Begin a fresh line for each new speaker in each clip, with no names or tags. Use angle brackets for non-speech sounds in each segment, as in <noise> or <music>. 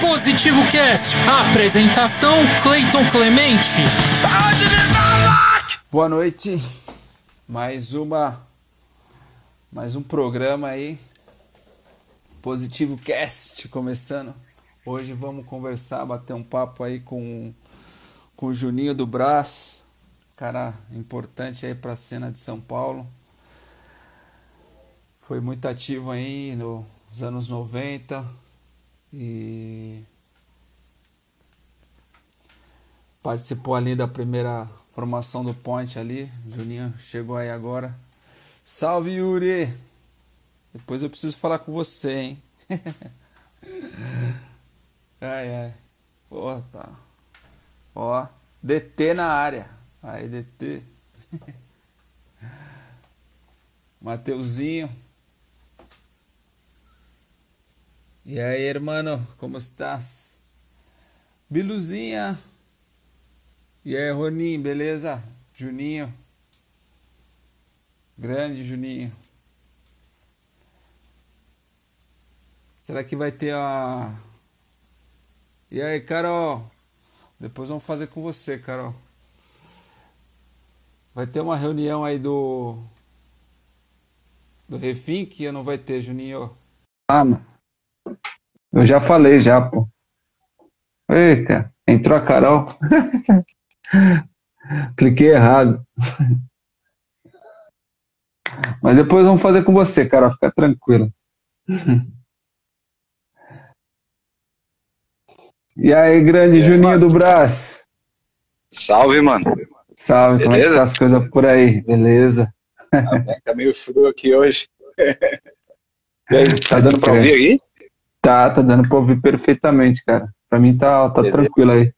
Positivo Cast, apresentação Cleiton Clemente.
Boa noite. Mais uma mais um programa aí Positivo Cast começando. Hoje vamos conversar, bater um papo aí com com o Juninho do Brás, cara importante aí para a cena de São Paulo. Foi muito ativo aí nos anos 90 e participou ali da primeira formação do Ponte ali. Juninho chegou aí agora. Salve Yuri! Depois eu preciso falar com você, hein? <laughs> ai ai. Pô, tá. Ó, DT na área. Aí, DT. <laughs> Mateuzinho. E aí, hermano, como estás? Biluzinha. E aí, Roninho, beleza? Juninho. Grande Juninho. Será que vai ter a. E aí, Carol? Depois vamos fazer com você, Carol. Vai ter uma reunião aí do. Do Refim que não vai ter, Juninho.
Ah, mano. Eu já falei já, pô. Eita, entrou a Carol. <laughs> Cliquei errado. Mas depois vamos fazer com você, Carol. Fica tranquila. <laughs> E aí, grande
aí,
Juninho
mano?
do Brás.
Salve, mano.
Salve, como é que
Beleza?
tá as coisas por aí? Beleza?
Tá meio frio aqui hoje. <laughs> E aí, tá dando pra ouvir aí?
Tá, tá dando pra ouvir perfeitamente, cara. Pra mim tá, tá
Beleza.
tranquilo aí.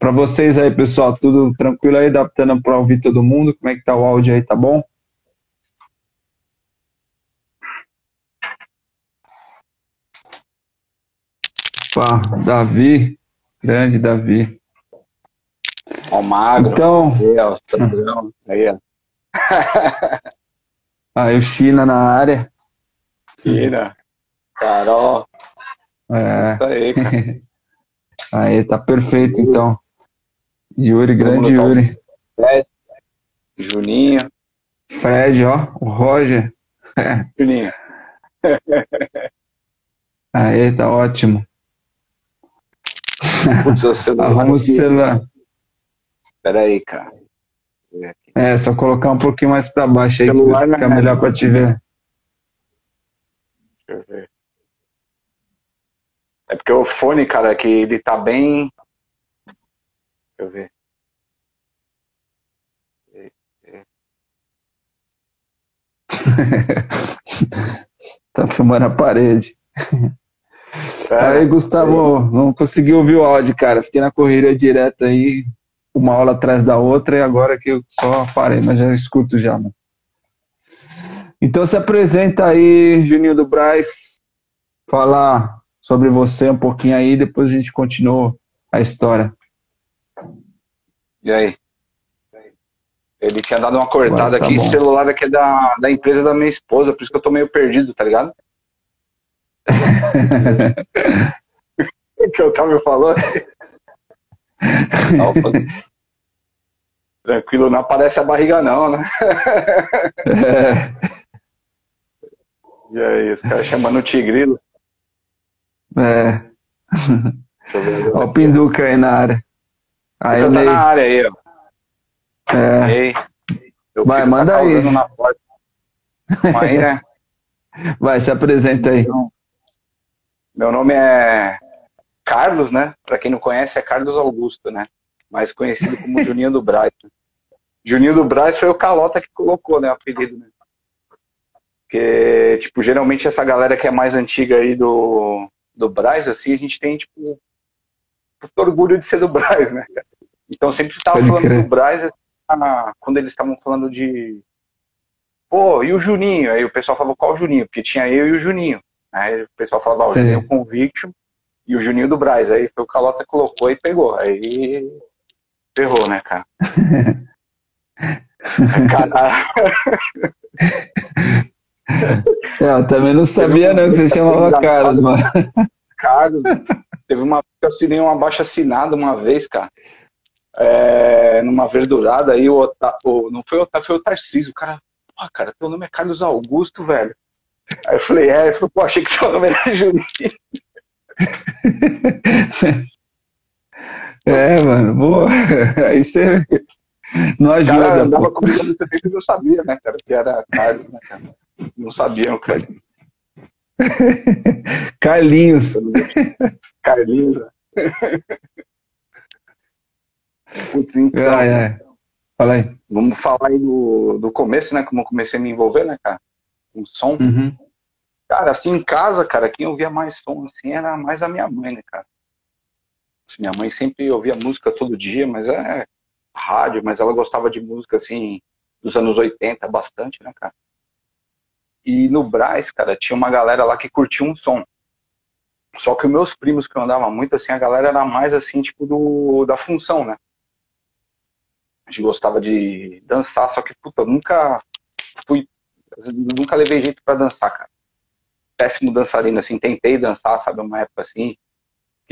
Pra vocês aí, pessoal, tudo tranquilo aí? Dá dando pra ouvir todo mundo? Como é que tá o áudio aí, tá bom? Opa, Davi, grande Davi.
Ó, o magro.
Então,
Aí, ó, <laughs> ó.
o China na área.
Kira. Carol.
É,
Isso aí, cara. <laughs>
aí tá perfeito então. Yuri, grande Yuri.
Fred. Juninho.
Fred, ó, o Roger. <laughs>
Juninho.
Aí, tá ótimo.
Putz, o celular.
Arruma o
aqui.
celular.
Pera aí, cara.
É, só colocar um pouquinho mais pra baixo aí, que fica melhor pra te ver.
Deixa eu ver. É porque o fone, cara, que ele tá bem. Deixa eu ver. <laughs>
Tá filmando a parede. <laughs> Aí, Gustavo, não consegui ouvir o áudio, cara. Fiquei na correria direto aí, uma aula atrás da outra, e agora que eu só parei, mas já escuto já, mano. Então se apresenta aí, Juninho do Braz. Fala sobre você um pouquinho aí, depois a gente continua a história.
E aí? Ele tinha dado uma cortada
tá
aqui,
bom.
celular aqui é da, da empresa da minha esposa, por isso que eu tô meio perdido, tá ligado? O que falando? Não, pô. Tranquilo, não aparece a barriga não, né?
É,
E aí, os caras chamando o tigrilo.
é. Ó o Pinduca aí na área. Aí,
Tá
Ney.
na área aí, ó.
É, Vai, manda
tá
aí.
né?
vai, se apresenta aí.
Meu nome é Carlos, né? Pra quem não conhece, é Carlos Augusto, né? Mais conhecido como <laughs> Juninho do Braz. Juninho do Braz foi o Calota que colocou, né? O apelido, né? Porque, tipo, geralmente essa galera que é mais antiga aí do, do Braz, assim, a gente tem, tipo, orgulho de ser do Braz, né? Então sempre tava
Pode
falando
crer.
do Braz ah, quando eles estavam falando de. Pô, e o Juninho? Aí o pessoal falava qual o Juninho? Porque tinha eu e o Juninho. Aí o pessoal falava, ó, o
Sim.
Juninho Conviction e o Juninho do Braz. Aí foi o Calota colocou e pegou. Aí ferrou, né, cara? cara
É, eu também não sabia não que você chamava Carlos, mano.
Carlos, teve uma eu assinei um abaixo assinado uma vez, cara. É, numa verdurada aí, o, Ota- o- não foi o Otávio, foi o Tarcísio. O cara, pô, cara, teu nome é Carlos Augusto, velho. Aí eu falei, é, ele falou, pô, achei que nome era Juninho.
É, mano, boa. <laughs> Aí você não
O cara
ajuda.
andava comigo muito tempo e eu sabia, né, cara, que era Carlos, né, cara. Não sabiam, cara. <laughs>
Carlinhos.
Carlinhos. né? Putz, então,
Ai, ai. Fala aí.
vamos falar aí do, do começo, né, como eu comecei a me envolver, né, cara, com som.
Uhum.
Cara, assim, em casa, cara, quem ouvia mais som, assim, era mais a minha mãe, né, cara. Assim, minha mãe sempre ouvia música todo dia, mas é rádio, mas ela gostava de música, assim, dos anos 80, bastante, né, cara. E no Brás, cara, tinha uma galera lá que curtia um som. Só que os meus primos que eu andava muito, assim, a galera era mais, assim, tipo, do, da função, né. A gente gostava de dançar, só que, puta, eu nunca fui, nunca levei jeito pra dançar, cara. Péssimo dançarino, assim, tentei dançar, sabe, uma época assim,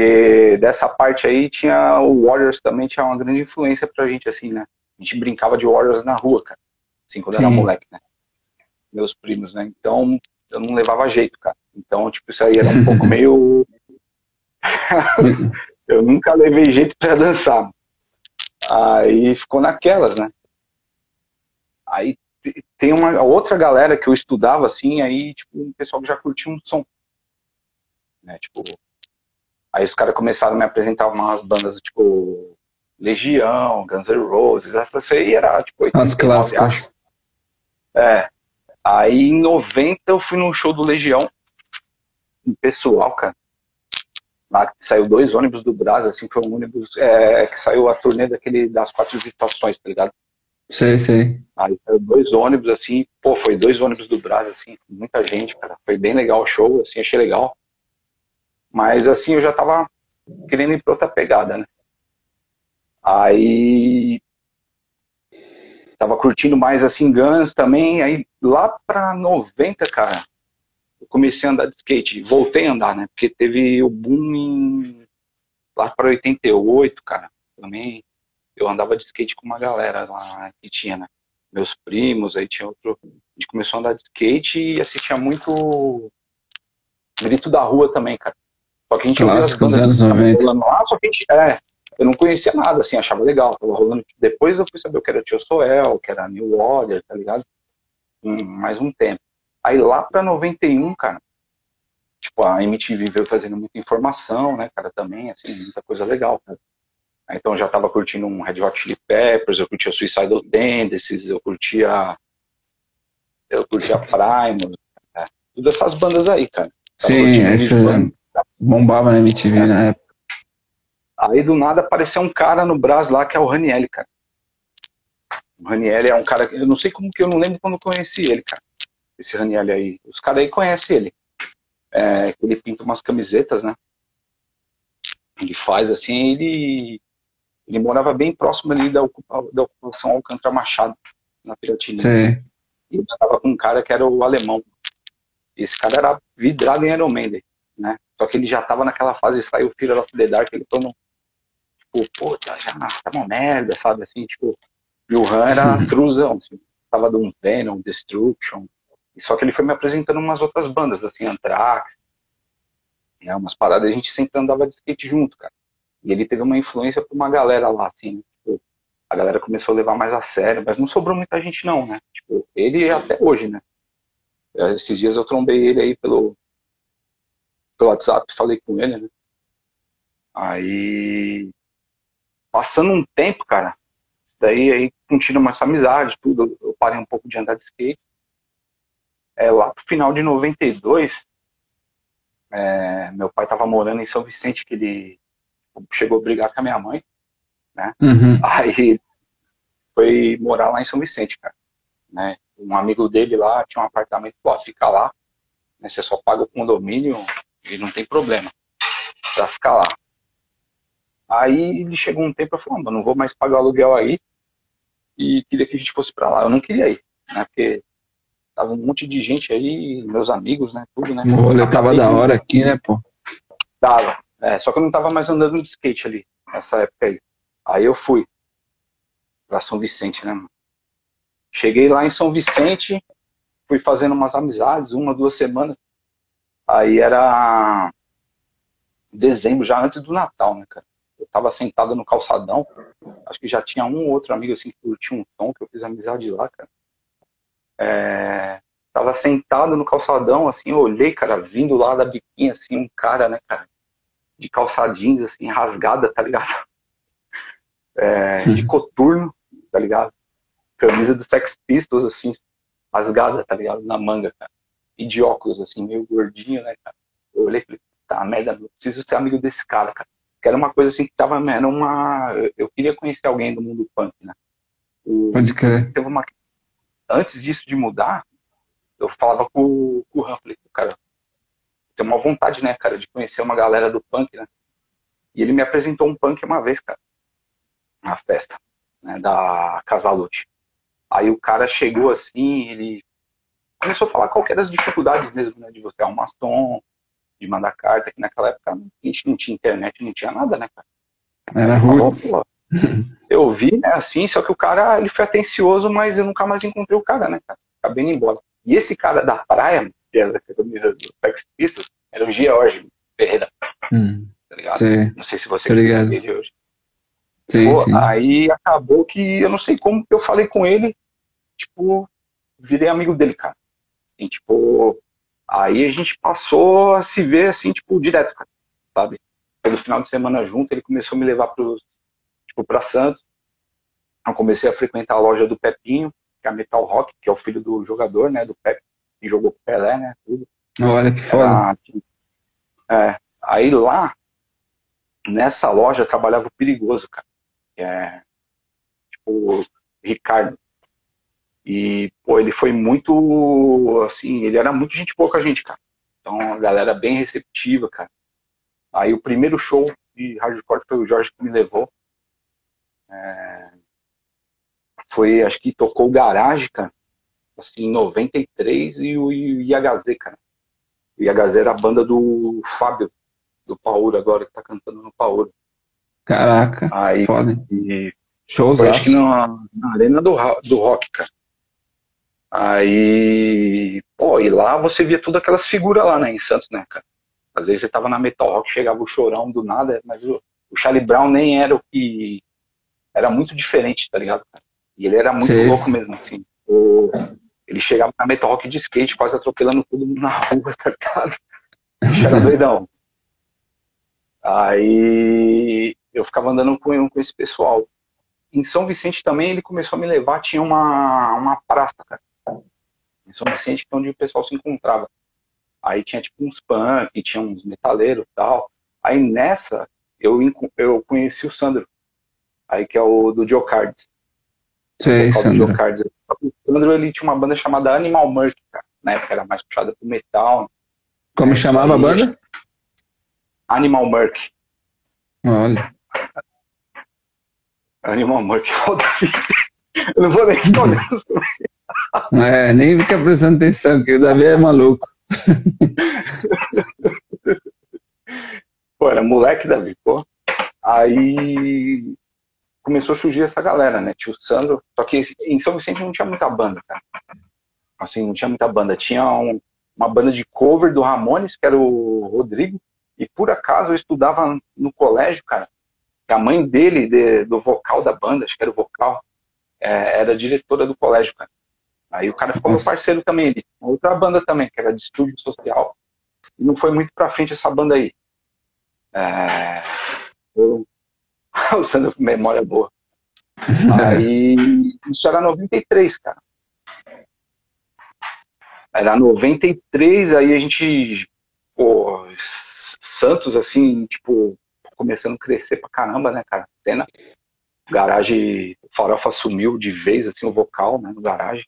porque dessa parte aí tinha o Warriors também tinha uma grande influência pra gente, assim, né, a gente brincava de Warriors na rua, cara, assim, quando era
Sim.
moleque, né, meus primos, né, então eu não levava jeito, cara, então, tipo, isso aí era um pouco <laughs> meio, <laughs> eu nunca levei jeito pra dançar, aí ficou naquelas, né, aí tem uma outra galera que eu estudava assim, aí, tipo, um pessoal que já curtia um som. Né, tipo, aí os caras começaram a me apresentar umas bandas, tipo, Legião, Guns N' Roses, essas aí era, tipo,
As
89,
clássicas.
acho. É. Aí em 90 eu fui num show do Legião, um pessoal, cara. Lá que saiu dois ônibus do Brás, assim, foi um ônibus é, que saiu a turnê daquele das quatro estações, tá ligado?
Sei, sei.
Aí dois ônibus, assim, pô, foi dois ônibus do Brás, assim, muita gente, cara. Foi bem legal o show, assim, achei legal. Mas, assim, eu já tava querendo ir pra outra pegada, né? Aí. Tava curtindo mais, assim, Guns também. Aí, lá pra 90, cara, eu comecei a andar de skate. Voltei a andar, né? Porque teve o boom em. Lá pra 88, cara, também eu andava de skate com uma galera lá que tinha, né? Meus primos, aí tinha outro. A gente começou a andar de skate e assistia muito Grito da Rua também, cara. Só que a gente ouvia as
Clássico
bandas
anos
que estavam
90.
rolando lá, só que a gente. É, eu não conhecia nada, assim, achava legal, tava rolando. Depois eu fui saber o que era Tio Soel, que era New Order, tá ligado? Hum, mais um tempo. Aí lá pra 91, cara, tipo, a MTV veio trazendo muita informação, né, cara, também, assim, muita coisa legal, cara. Aí, Então eu já tava curtindo um Red Hot Chili Peppers, eu curtia Suicidal Tendencies, eu curtia eu curtia Primus, né? todas essas bandas aí, cara. Tava
Sim, essa
Nirvana.
bombava na MTV na época.
Aí do nada apareceu um cara no Brás lá que é o Raniel, cara. O Raniel é um cara que eu não sei como que eu não lembro quando eu conheci ele, cara. Esse Raniel aí. Os caras aí conhecem ele. É, ele pinta umas camisetas, né? Ele faz assim, ele ele morava bem próximo ali da, da ocupação Alcântara Machado, na Piratina.
Sei.
E eu tava com um cara que era o alemão. Esse cara era vidrado em Iron Maiden, né? Só que ele já tava naquela fase, saiu o Fear of the Dark, ele falou, tipo, puta, já tá uma merda, sabe? Assim, tipo, e o Han era
Uhum.
truzão, assim, tava de um Venom, Destruction. E só que ele foi me apresentando umas outras bandas, assim, Anthrax, né, umas paradas, a gente sempre andava de skate junto, cara. E ele teve uma influência pra uma galera lá, assim, tipo, a galera começou a levar mais a sério, mas não sobrou muita gente não, né? Tipo, ele até hoje, né? Eh, Esses dias eu trombei ele aí pelo, pelo WhatsApp, falei com ele, né? Aí, passando um tempo, cara, daí aí continua essa amizade, tudo, eu parei um pouco de andar de skate. É, lá pro final de 92, é, meu pai tava morando em São Vicente, que ele chegou a brigar com a minha mãe,
Uhum.
Aí foi morar lá em São Vicente, cara. Né? Um amigo dele lá tinha um apartamento, pode ficar lá. Né? Você só paga o condomínio e não tem problema pra ficar lá. Aí ele chegou um tempo e falou, mano, não vou mais pagar o aluguel aí e queria que a gente fosse pra lá. Eu não queria ir, né? Porque tava um monte de gente aí, meus amigos, né? Tudo, né?
O rolê tava da hora aqui, né, pô?
Tava. É, só que eu não tava mais andando de skate ali, nessa época aí. Aí eu fui pra São Vicente, né, mano? Cheguei lá em São Vicente, fui fazendo umas amizades, uma, duas semanas. Aí era dezembro, já antes do Natal, né, cara? Eu tava sentado no calçadão, acho que já tinha um ou outro amigo assim que curtia um tom, que eu fiz amizade lá, cara. É, tava sentado no calçadão, assim, eu olhei, cara, vindo lá da biquinha, assim, um cara, né, cara, de calça jeans, assim, rasgada, tá ligado? É, de coturno, tá ligado? Camisa do Sex Pistols, assim, rasgada, tá ligado? Na manga, cara. E de óculos, assim, meio gordinho, né, cara? Eu olhei e falei, tá, merda, eu preciso ser amigo desse cara, cara. Que era uma coisa assim que tava, era uma. eu- Eu queria conhecer alguém do mundo punk, né? O,
Pode crer.
teve uma. Antes disso de mudar, eu falava com, com o Han, falei, cara, tem uma vontade, né, cara, de conhecer uma galera do punk, né? E ele me apresentou um punk uma vez, cara, na festa, né, da Casalute. Aí o cara chegou assim, ele começou a falar qual que eram as dificuldades mesmo, né, de você arrumar som, de mandar carta, que naquela época a gente não tinha internet, não tinha nada, né, cara?
Era
pô, eu vi, né, assim, só que o cara, ele foi atencioso, mas eu nunca mais encontrei o cara, né, cara? Acabei indo embora. E esse cara da praia, que era da camisa do Sex Pistols, era o George Ferreira,
Hum,
tá ligado?
sim,
Não sei se você
Tô ligado.
conhece ele hoje.
sim,
Pô,
sim.
Aí acabou que eu não sei como que eu falei com ele, tipo, virei amigo dele, cara. E, tipo, aí a gente passou a se ver assim, tipo, direto, cara, sabe? Pelo final de semana junto, ele começou a me levar pros, tipo, pra Santos. Eu comecei a frequentar a loja do Pepinho, que é a Metal Rock, que é o filho do jogador, né, do Pepe, que jogou com o Pelé, né, tudo.
Olha que foda.
Era- é, aí lá, nessa loja, trabalhava o Perigoso, cara. É, tipo, o Ricardo. E, pô, ele foi muito, assim, ele era muito gente boa com a gente, cara. Então, a galera bem receptiva, cara. Aí o primeiro show de hardcore foi o Jorge que me levou. É, foi, acho que tocou o Garage, cara. Assim, em 93 e o IHZ, cara. O IHZ era a banda do Fábio, do Pauro agora, que tá cantando no Pauro.
Caraca,
Aí,
foda.
e
Shows
acho que na, na arena do, do rock, cara. Aí, pô, e lá você via todas aquelas figuras lá, né, em Santos, né, cara? Às vezes você tava na Metal Rock, chegava o chorão do nada, mas o, o Charlie Brown nem era o que. Era muito diferente, tá ligado, cara? E ele era muito louco mesmo, assim. O- ele chegava na Metal Rock de skate, quase atropelando todo mundo na rua, <laughs> tá ligado? Era doidão. Aí eu ficava andando com, com esse pessoal. Em São Vicente também ele começou a me levar, tinha uma, uma praça, cara. Em São Vicente, que é onde o pessoal se encontrava. Aí tinha tipo uns punk, tinha uns metaleiros e tal. Aí nessa, eu, eu conheci o Sandro. Aí que é o do Joe Cards.
Sei, Sandro.
O Sandro, ele tinha uma banda chamada Animal Murk, cara. Na época era mais puxada pro metal.
Como chamava a banda?
Animal Murk.
Olha.
Animal. Ó, <laughs> Davi. Eu não vou nem ficar olhando. <laughs>
É, nem fica prestando atenção, que o Davi é maluco.
Pô, era moleque, Davi, pô. Aí começou a surgir essa galera, né? Tio Sandro. Só que em São Vicente não tinha muita banda, cara. Assim, não tinha muita banda. Tinha um- uma banda de cover do Ramones, que era o Rodrigo. E por acaso eu estudava no colégio, cara. a mãe dele, de- do vocal da banda, acho que era o vocal, é, era diretora do colégio, cara. Aí o cara ficou
Nossa.
meu parceiro também. Ele, outra banda também, que era de estúdio social. E não foi muito pra frente essa banda aí. É, eu- <laughs> o Sandro com memória boa. Aí, isso era 93, cara. Era 93, aí a gente, pô, Santos, assim, tipo, começando a crescer pra caramba, né, cara? Cena. Garagem, o Farofa sumiu de vez, assim, o vocal, né, no garagem.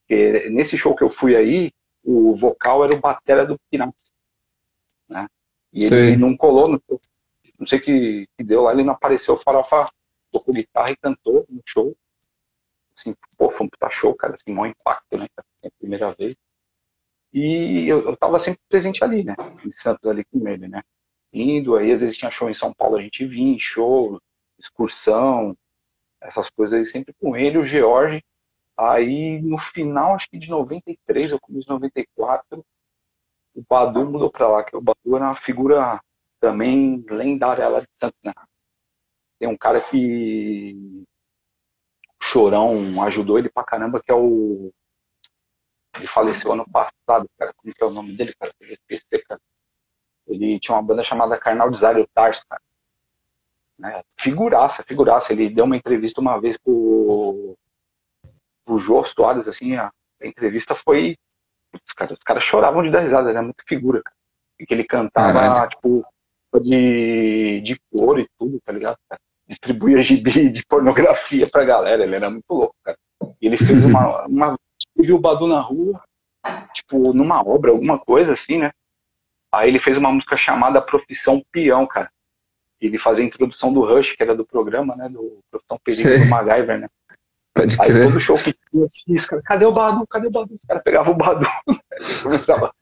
Porque nesse show que eu fui aí, o vocal era o batera do Pinaps, né? E ele não colou no show. Não sei que, que deu lá, ele não apareceu, o Farofa tocou guitarra e cantou no show. Assim, pô, foi um puta show, cara, assim, maior impacto, né, cara, é primeira vez. E eu, eu tava sempre presente ali, né, em Santos ali com ele, né, indo, aí às vezes tinha show em São Paulo, a gente vinha, show, excursão, essas coisas aí sempre com ele, o George. Aí no final, acho que de 93 ou começo de 94, o Badu mudou pra lá, que o Badu era uma figura também lendária lá de Santos, né? Tem um cara que o Chorão ajudou ele pra caramba, que é o. Ele faleceu ano passado, cara. Como que é o nome dele, cara? Eu esqueci, cara. Ele tinha uma banda chamada Carnal Desário Tarso, cara. Né? Figuraça, figuraça. Ele deu uma entrevista uma vez pro, pro Jô Soares, assim, a, a entrevista foi. Os caras, os caras choravam de dar risada, era muito figura, cara. E que ele cantava,
Caralho.
tipo, de, de cor e tudo, tá ligado? Cara? Distribuía gibi de pornografia pra galera, ele era muito louco, cara. E ele fez uma. <laughs> uma viu o Badu na rua, tipo, numa obra, alguma coisa assim, né? Aí ele fez uma música chamada Profissão Peão, cara. Ele fazia a introdução do Rush, que era do programa, né? Do Profissão Perigo do MacGyver, né?
Pode
Aí
crer.
todo show que tinha assim, os caras, cadê o Badu? Cadê o Badu? Os caras pegavam o Badu. <laughs> Aí começava.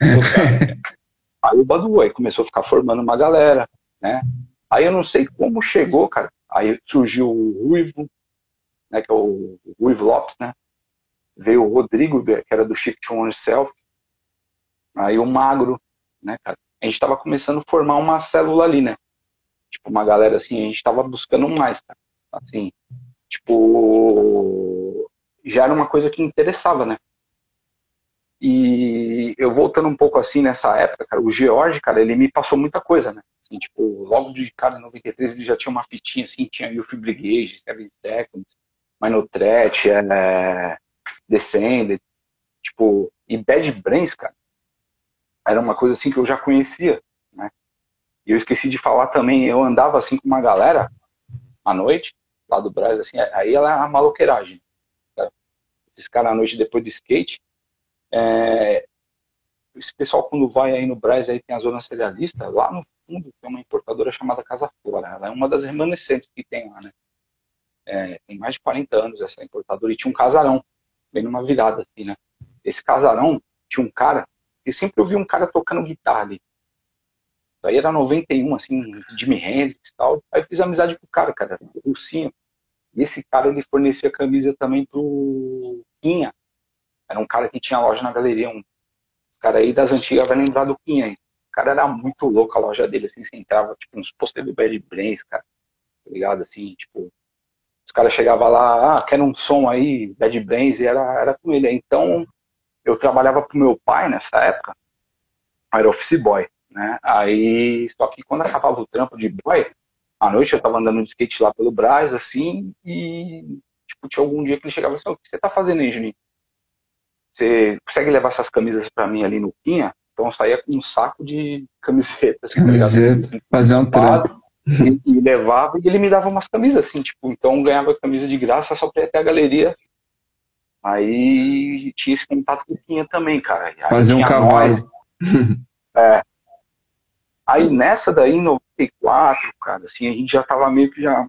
<laughs> aí o Badu aí começou a ficar formando uma galera, né? Aí eu não sei como chegou, cara. Aí surgiu o Ruivo, né? Que é o Ruivo Lopes, né? Veio o Rodrigo, que era do Shift On Yourself. Aí o Magro, né, cara? A gente tava começando a formar uma célula ali, né? Tipo, uma galera assim, a gente tava buscando mais, cara. Assim, tipo, já era uma coisa que interessava, né? E eu voltando um pouco assim nessa época, cara, o George, cara, ele me passou muita coisa, né? Assim, tipo, logo de cara em 93 ele já tinha uma fitinha assim, tinha Youth Brigade, Seven Seconds, Minor Threat, é, Descended, tipo, e Bad Brains, cara, era uma coisa assim que eu já conhecia, né? E eu esqueci de falar também, eu andava assim com uma galera à noite, lá do Brasil, assim, aí ela é uma maloqueiragem. Tá? Esses caras à noite depois do skate, é, esse pessoal quando vai aí no Brasil aí tem a zona cerealista, lá no fundo tem uma importadora chamada Casa Flora, ela é uma das remanescentes que tem lá, né? É, tem mais de 40 anos essa importadora e tinha um casarão, bem numa virada assim, né? Esse casarão tinha um cara, e sempre eu vi um cara tocando guitarra ali. Aí era 91, assim, Jimi Hendrix e tal. Aí fiz amizade com o cara, cara, o Rucinho. E esse cara, ele fornecia camisa também pro Quinha. Era um cara que tinha loja na galeria. Um cara aí das antigas vai lembrar do aí. O cara era muito louco a loja dele, assim, você entrava, tipo, uns posters do Bad Brains, cara. Tá ligado? Assim, tipo, os caras chegavam lá, ah, quero um som aí, Bad Brains, e era, era com ele. Então, eu trabalhava pro meu pai nessa época, era office boy, né? Aí, só que quando acabava o trampo de boy, à noite eu tava andando de skate lá pelo Brás, assim, e, tipo, tinha algum dia que ele chegava assim, "Ô, o que você tá fazendo aí, Juninho? Você consegue levar essas camisas pra mim ali no Quinha? Então eu saía com um saco de camisetas, tá?
Camiseta. Fazer um trampo.
e, e levava e ele me dava umas camisas assim, tipo, então eu ganhava camisa de graça só pra ir até a galeria. Aí tinha esse contato com o Quinha também, cara. Aí
Fazer um cavalo.
nós. É. Aí nessa daí, em 94, cara, assim, a gente já tava meio que já,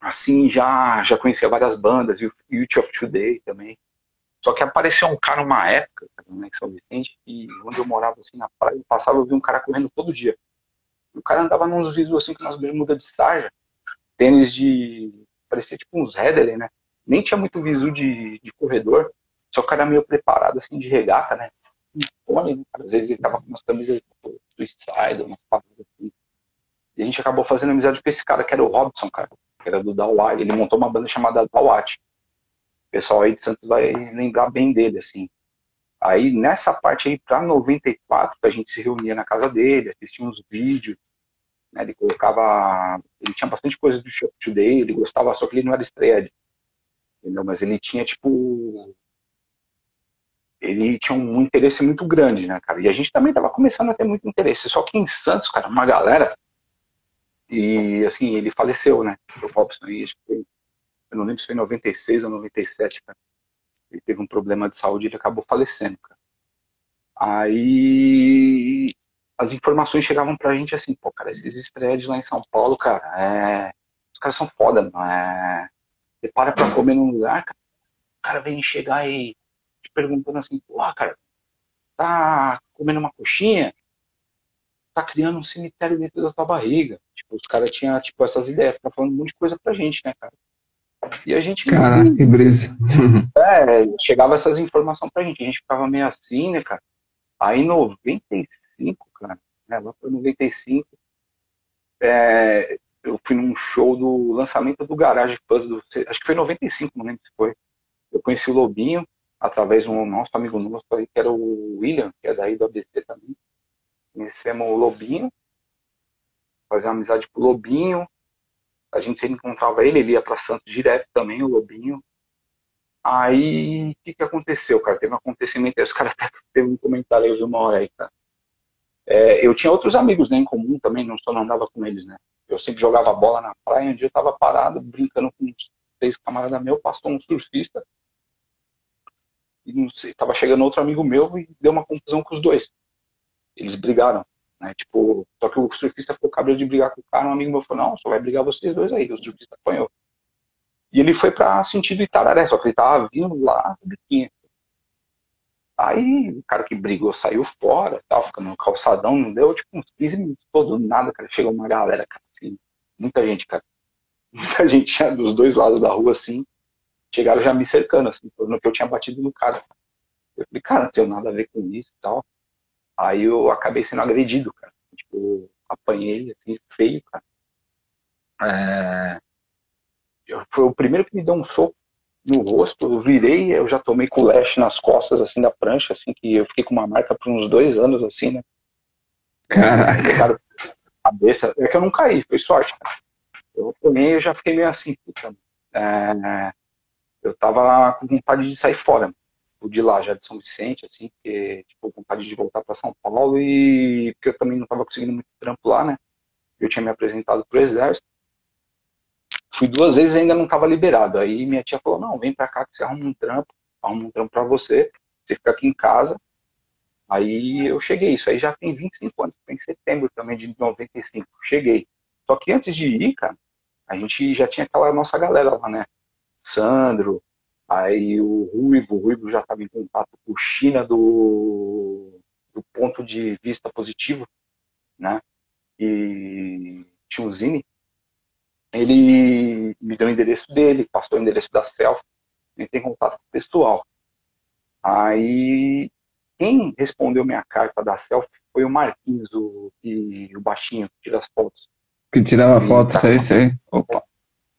assim, já, já conhecia várias bandas, e o Youth of Today também. Só que apareceu um cara uma época, né, em São Vicente, e onde eu morava, assim, na praia, eu passava, eu vi um cara correndo todo dia. O cara andava nos visos assim com umas bermudas de sarja, tênis de. parecia tipo uns Headley, né? Nem tinha muito visu de, de corredor, só que o cara meio preparado assim de regata, né? E, cara, às vezes ele tava com umas camisas Side, umas paradas assim. E a gente acabou fazendo amizade com esse cara que era o Robson, cara, que era do Dawat. Ele montou uma banda chamada Dawat. Pessoal aí de Santos vai lembrar bem dele, assim. Aí nessa parte aí, pra 94, a gente se reunia na casa dele, assistia uns vídeos, né, ele colocava, ele tinha bastante coisa do Show Today, ele gostava, só que ele não era estreia, entendeu? Mas ele tinha, tipo, ele tinha um interesse muito grande, né, cara? E a gente também tava começando a ter muito interesse, só que em Santos, cara, uma galera, e assim, ele faleceu, né, o Robson aí, acho que foi, eu não lembro se foi em 96 ou 97, cara. Ele teve um problema de saúde e ele acabou falecendo, cara. Aí as informações chegavam pra gente assim, pô, cara, esses estreados lá em São Paulo, cara, é... os caras são foda, não é? Você para pra comer num lugar, cara, o cara vem chegar e te perguntando assim, pô, cara, tá comendo uma coxinha? Tá criando um cemitério dentro da tua barriga. Tipo, os caras tinham, tipo, essas ideias, tá falando um monte de coisa pra gente, né, cara? E a gente.
Caraca, que brisa. <laughs>
É, chegava essas informações pra gente, a gente ficava meio assim, né, cara? Aí em 95, cara, né, lá foi 95, é, eu fui num show do lançamento do Garage Puzzle, acho que foi 95, não lembro se foi. Eu conheci o Lobinho através de um nosso amigo nosso aí, que era o William, que é daí do ABC também. Conhecemos o Lobinho, fazer amizade com o Lobinho. A gente sempre encontrava ele, ele ia para Santos direto também, o Lobinho. Aí, o que, que aconteceu, cara? Teve um acontecimento, os caras <laughs> até teve um comentário aí de uma hora aí, cara. É, eu tinha outros amigos né, em comum também, não só não andava com eles, né? Eu sempre jogava bola na praia, um dia eu tava parado, brincando com uns três camaradas meus, passou um surfista, e não sei, tava chegando outro amigo meu e deu uma confusão com os dois. Eles brigaram, né? Tipo, só que o surfista ficou cabelo de brigar com o cara, um amigo meu falou, não, só vai brigar vocês dois aí, o surfista apanhou. E ele foi para sentido Itararé, só que ele tava vindo lá do biquinho. Aí o cara que brigou saiu fora, tal, ficando no calçadão, não deu tipo uns 15 minutos todo nada, cara. Chegou uma galera, cara, assim, muita gente, cara. Muita <laughs> gente dos dois lados da rua, assim, chegaram já me cercando, assim, no que eu tinha batido no cara. Eu falei, cara, não tenho nada a ver com isso e tal. Aí eu acabei sendo agredido, cara. Tipo, apanhei, assim, feio, cara. É... Foi o primeiro que me deu um soco no rosto, eu virei, eu já tomei colete nas costas, assim, da prancha, assim, que eu fiquei com uma marca por uns dois anos, assim, né?
Caraca.
Cara, cabeça, é que eu não caí, foi sorte, cara. Eu tomei, eu já fiquei meio assim, puta, é, eu tava com vontade de sair fora, de lá, já de São Vicente, assim, porque, tipo, vontade de voltar para São Paulo e porque eu também não tava conseguindo muito trampo lá, né? Eu tinha me apresentado pro exército. Fui duas vezes e ainda não estava liberado. Aí minha tia falou: "Não, vem para cá que você arruma um trampo, arruma um trampo para você, você fica aqui em casa". Aí eu cheguei, isso aí já tem 25 anos, em setembro também de 95. Cheguei. Só que antes de ir, cara, a gente já tinha aquela nossa galera lá, né? Sandro, aí o Ruivo, o Ruivo já estava em contato com o China do, do ponto de vista positivo, né? E tinha o Zine, ele me deu o endereço dele, passou o endereço da selfie, ele tem contato com o pessoal. Aí, quem respondeu minha carta da selfie foi o Marquinhos, o, e, o baixinho, que tira as fotos.
Que tirava foto, sei, sei. Opa.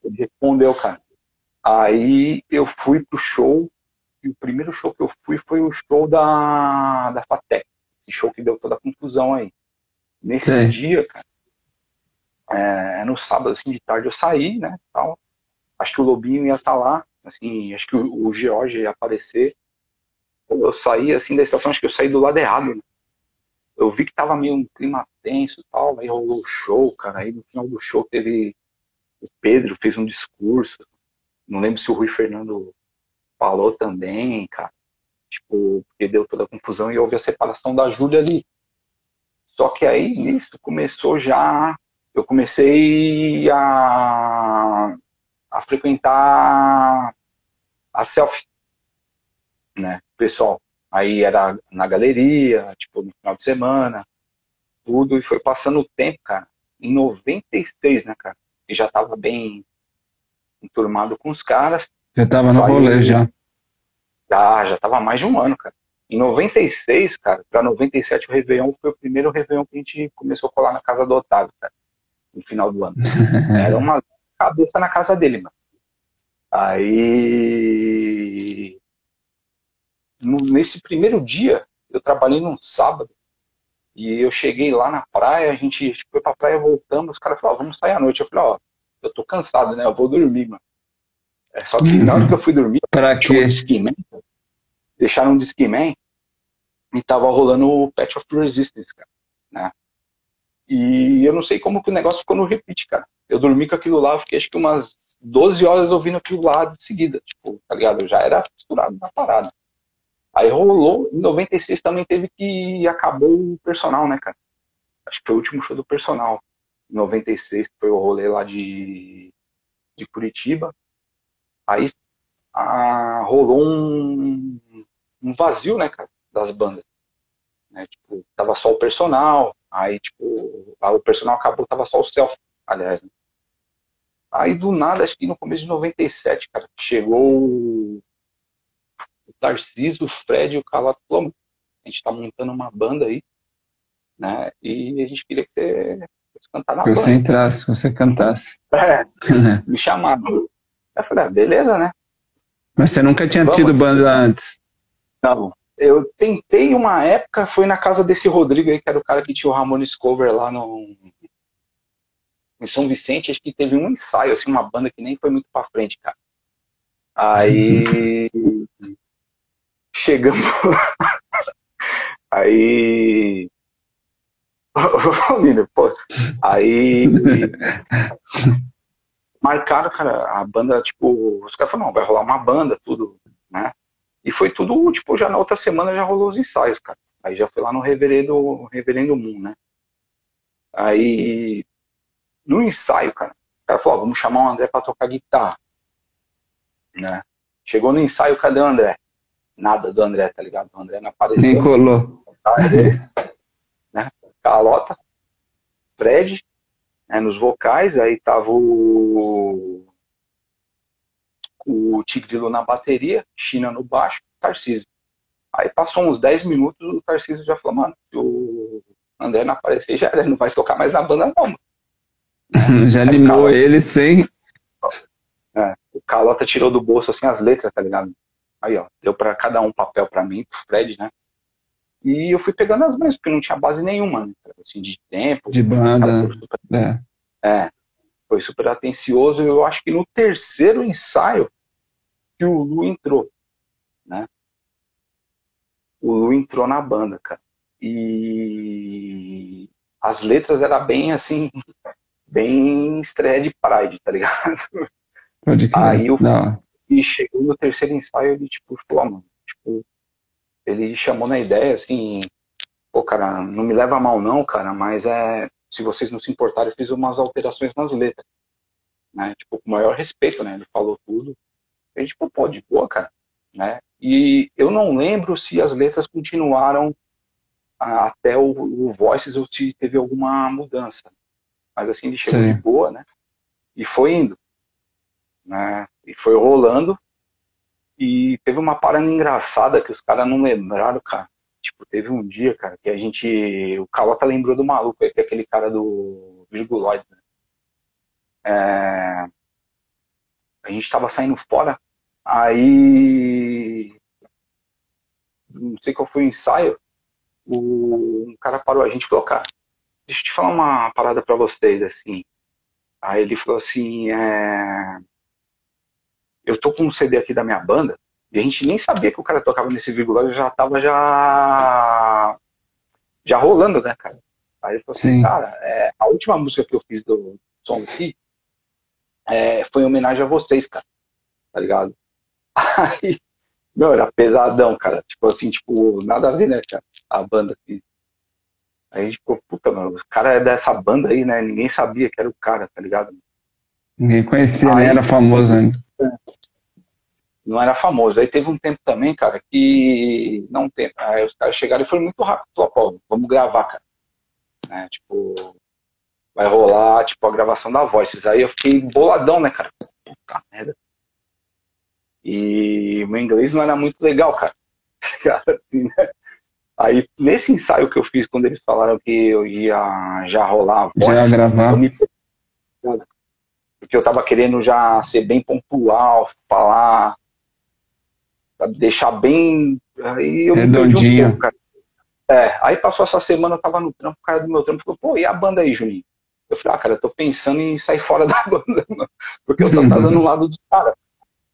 Ele respondeu, cara. Aí eu fui pro show, e o primeiro show que eu fui foi o show da, da Fatec. Esse show que deu toda a confusão aí. Nesse dia, cara, é, no sábado, assim, de tarde eu saí, né, tal. Acho que o Lobinho ia estar lá, assim, acho que o, o George ia aparecer. Eu saí, assim, da estação, acho que eu saí do lado errado, né? Eu vi que tava meio um clima tenso e tal, aí rolou o show, cara, aí no final do show teve o Pedro fez um discurso, não lembro se o Rui Fernando falou também, cara, tipo, porque deu toda a confusão e houve a separação da Júlia ali. Só que aí, nisso, começou já eu comecei a, a frequentar a selfie, né, pessoal. Aí era na galeria, tipo, no final de semana, tudo, e foi passando o tempo, cara. Em 96, né, cara? E já tava bem enturmado com os caras.
Já tava no rolê já.
Já, já tava há mais de um ano, cara. Em 96, cara, pra 97 o Réveillon foi o primeiro Réveillon que a gente começou a colar na casa do Otávio, cara. No final do ano. <laughs> Era uma cabeça na casa dele, mano. Aí. nesse primeiro dia, eu trabalhei num sábado. E eu cheguei lá na praia, a gente foi pra praia, voltamos, os caras falaram, vamos sair à noite. Eu falei, ó, eu tô cansado, né? Eu vou dormir, mano. É, só que na hora que eu fui dormir,
Pra
tinha um? Discman, deixaram um Discman e tava rolando o Patch of Resistance, cara, né? E eu não sei como que o negócio ficou no repeat, cara. Eu dormi com aquilo lá, fiquei acho que umas 12 horas ouvindo aquilo lá de seguida, tipo, tá ligado? Eu já era misturado na parada. Aí rolou, em 96 também teve que acabou o personal, né, cara? acho que foi o último show do personal, 96, que foi o rolê lá de, de Curitiba. Aí a, rolou um, um vazio, né, cara, das bandas. Né, tipo, tava só o personal, aí, tipo, o personal acabou, tava só o self, aliás, né? Aí do nada, acho que no começo de 97, cara, chegou o, Tarcísio, o Fred e o Calato a gente tá montando uma banda aí, né? E a gente queria que você, cantasse na
que
banda.
você entrasse, que você cantasse.
É, <laughs> me chamaram. Eu falei, ah, beleza, né?
Mas você nunca tinha
Vamos.
tido banda antes.
Não. Eu tentei uma época, foi na casa desse Rodrigo aí, que era o cara que tinha o Ramones Cover lá no. Em São Vicente, acho que teve um ensaio, assim, uma banda que nem foi muito pra frente, cara. Aí. <laughs> Chegamos. Aí. <laughs> Pô. Aí. Marcaram, cara, a banda, tipo, os caras falaram, não, vai rolar uma banda, tudo, né? E foi tudo, tipo, já na outra semana já rolou os ensaios, cara. Aí já foi lá no Reverendo, Reverendo Moon, né? Aí, no ensaio, cara, o cara falou, ó, vamos chamar o André pra tocar guitarra, né? Chegou no ensaio, cadê o André? Nada do André, tá ligado? O André não apareceu.
Nem colou.
né? Calota, Fred, né, nos vocais, aí tava o, o Tigrilo na bateria, China no baixo, Tarcísio. Aí passou uns 10 minutos, o Tarcísio já falou, mano, se o André não aparecer, já era, ele não vai tocar mais na banda não. mano." <laughs>
Já limou ele sem.
É, o Calota tirou do bolso assim as letras, tá ligado? Aí, ó, deu pra cada um papel pra mim, pro Fred, né? E eu fui pegando as manhas, porque não tinha base nenhuma, né? Assim, de tempo.
De banda.
foi super,
É.
é, foi super atencioso. Eu acho que no terceiro ensaio que o Lu entrou, né? O Lu entrou na banda, cara. E as letras eram bem assim, <laughs> bem estreia de Pride, tá ligado?
Pode crer.
Aí eu-
Não.
E chegou no terceiro ensaio, ele, tipo, falou, "Ah, mano, tipo, ele chamou na ideia, assim, pô, cara, não me leva mal não, cara, mas é, se vocês não se importarem, eu fiz umas alterações nas letras, né, tipo, com o maior respeito, né, ele falou tudo, a gente, pô, pô, de boa, cara, né, e eu não lembro se as letras continuaram até o, o Voices ou se teve alguma mudança, mas assim, ele chegou
Sim.
de boa, né, e foi indo, né, e foi rolando, e teve uma parada engraçada que os caras não lembraram, cara. Tipo, teve um dia, cara, que a gente. O Calota lembrou do maluco, que é aquele cara do Virguloid, né? É, A gente tava saindo fora, aí. Não sei qual foi o ensaio. O um cara parou a gente e falou, cara, deixa eu te falar uma parada pra vocês, assim. Aí ele falou assim, é eu tô com um CD aqui da minha banda, e a gente nem sabia que o cara tocava nesse vírgula, já tava já já rolando, né, cara? Aí ele falou assim,
Sim.
cara, é, a última música que eu fiz do som aqui é, foi em homenagem a vocês, cara, tá ligado? <laughs> Aí, meu, era pesadão, cara, tipo assim, tipo, nada a ver, né, cara, a banda. Aí a gente ficou, puta, mano, o cara é dessa banda aí, né, ninguém sabia que era o cara, tá ligado?
Ninguém conhecia,
Aí-
nem era famoso ainda.
não era famoso. Aí teve um tempo também, cara, que não tem. Aí os caras chegaram e foi muito rápido. Falou, pô, vamos gravar, cara. Né, tipo, vai rolar, tipo, a gravação da Voices. Aí eu fiquei boladão, né, cara? Puta merda. E o meu inglês não era muito legal, cara. <laughs> Cara, assim, né? Aí, nesse ensaio que eu fiz, quando eles falaram que eu ia já rolar a voz,
Já gravar.
eu me porque eu tava querendo já ser bem pontual, falar, sabe, deixar bem. Aí eu me perdi
Redondinho.
um pouco, cara. É, aí passou essa semana, eu tava no trampo, o cara do meu trampo falou, pô, e a banda aí, Juninho? Eu falei, ah, cara, eu tô pensando em sair fora <laughs> da banda, mano, porque eu tô atrasando o lado dos caras,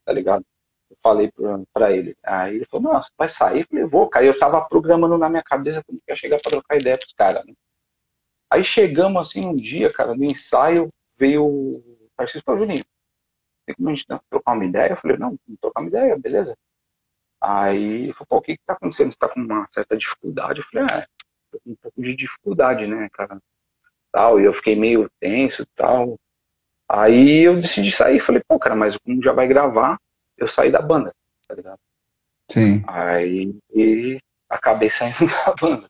tá ligado? Eu falei pra, pra ele. Aí ele falou, nossa, vai sair? Eu falei, vou, cara. E eu tava programando na minha cabeça como que ia chegar pra trocar ideia pros caras, né? Aí chegamos assim um dia, cara, no ensaio, veio o Tarcísio para Juninho. Tem como a gente trocar uma ideia? Eu falei, não, vamos trocar uma ideia, beleza. Aí ele falou, pô, o que que tá acontecendo? Você tá com uma certa dificuldade? Eu falei, é, tô com um pouco de dificuldade, né, cara? Tal, e eu fiquei meio tenso e tal. Aí eu decidi sair, falei, pô, cara, mas como já vai gravar, eu saí da banda, tá ligado?
Sim.
Aí e acabei saindo <laughs> da banda.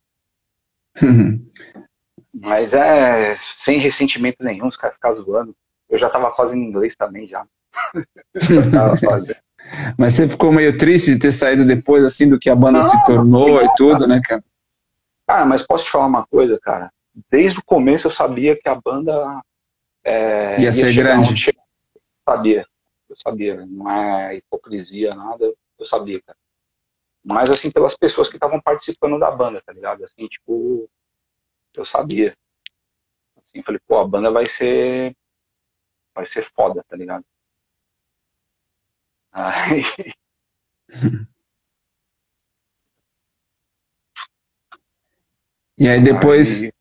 Mas é sem ressentimento nenhum, os caras ficam zoando. Eu já tava fazendo inglês também já. <laughs> já fazendo.
Mas você ficou meio triste de ter saído depois, assim, do que a banda
Não,
se tornou
não,
e tudo, né, cara?
Cara, mas posso te falar uma coisa, cara? Desde o começo eu sabia que a banda é,
Ia ser
chegar
grande.
chegou. Sabia, eu sabia. Não é hipocrisia, nada. Eu sabia, cara. Mas, assim, pelas pessoas que estavam participando da banda, tá ligado? Assim, tipo, eu sabia. Assim, eu falei, pô, a banda vai ser. Vai ser foda, tá ligado? Aí,
E aí depois
aí-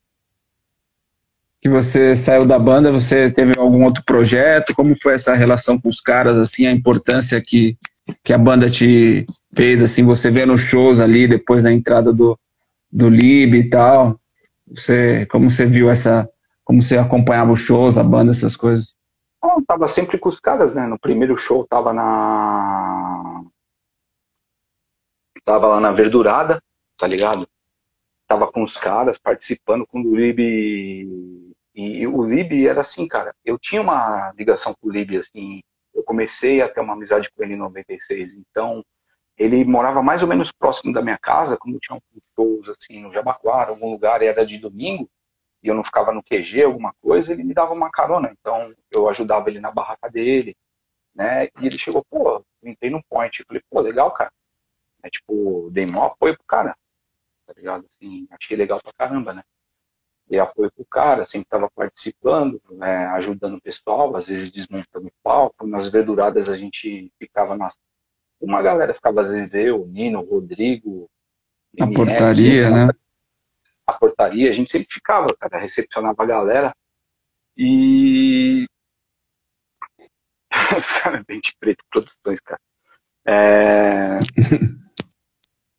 que você saiu da banda, você teve algum outro projeto? Como foi essa relação com os caras, assim, a importância que, que a banda te fez, assim, você vê nos shows ali, depois da entrada do, do Lib e tal? Você, como você viu essa, como você acompanhava os shows, a banda, essas coisas?
Bom, tava sempre com os caras, né? No primeiro show tava na. Tava lá na Verdurada, tá ligado? Tava com os caras participando com o Lib. E, o Lib era assim, cara. Eu tinha uma ligação com o Lib, assim. Eu comecei a ter uma amizade com ele em 96. Então, ele morava mais ou menos próximo da minha casa, como tinha uns shows, assim, no Jabaquara, algum lugar, e era de domingo e eu não ficava no QG, alguma coisa, ele me dava uma carona. Então eu ajudava ele na barraca dele, né? E ele chegou, pô, entrei no point. Eu falei, pô, legal, cara. É tipo, dei maior apoio pro cara, tá ligado? Assim, achei legal pra caramba, né? Dei apoio pro cara, sempre tava participando, né, ajudando o pessoal, às vezes desmontando o palco. Nas verduradas a gente ficava nas. Uma galera ficava, às vezes, eu, Nino, Rodrigo.
A
MS,
portaria, né?
Portaria, a gente sempre ficava, cara, recepcionava a galera e <laughs> os caras bem de preto, produções, cara. É...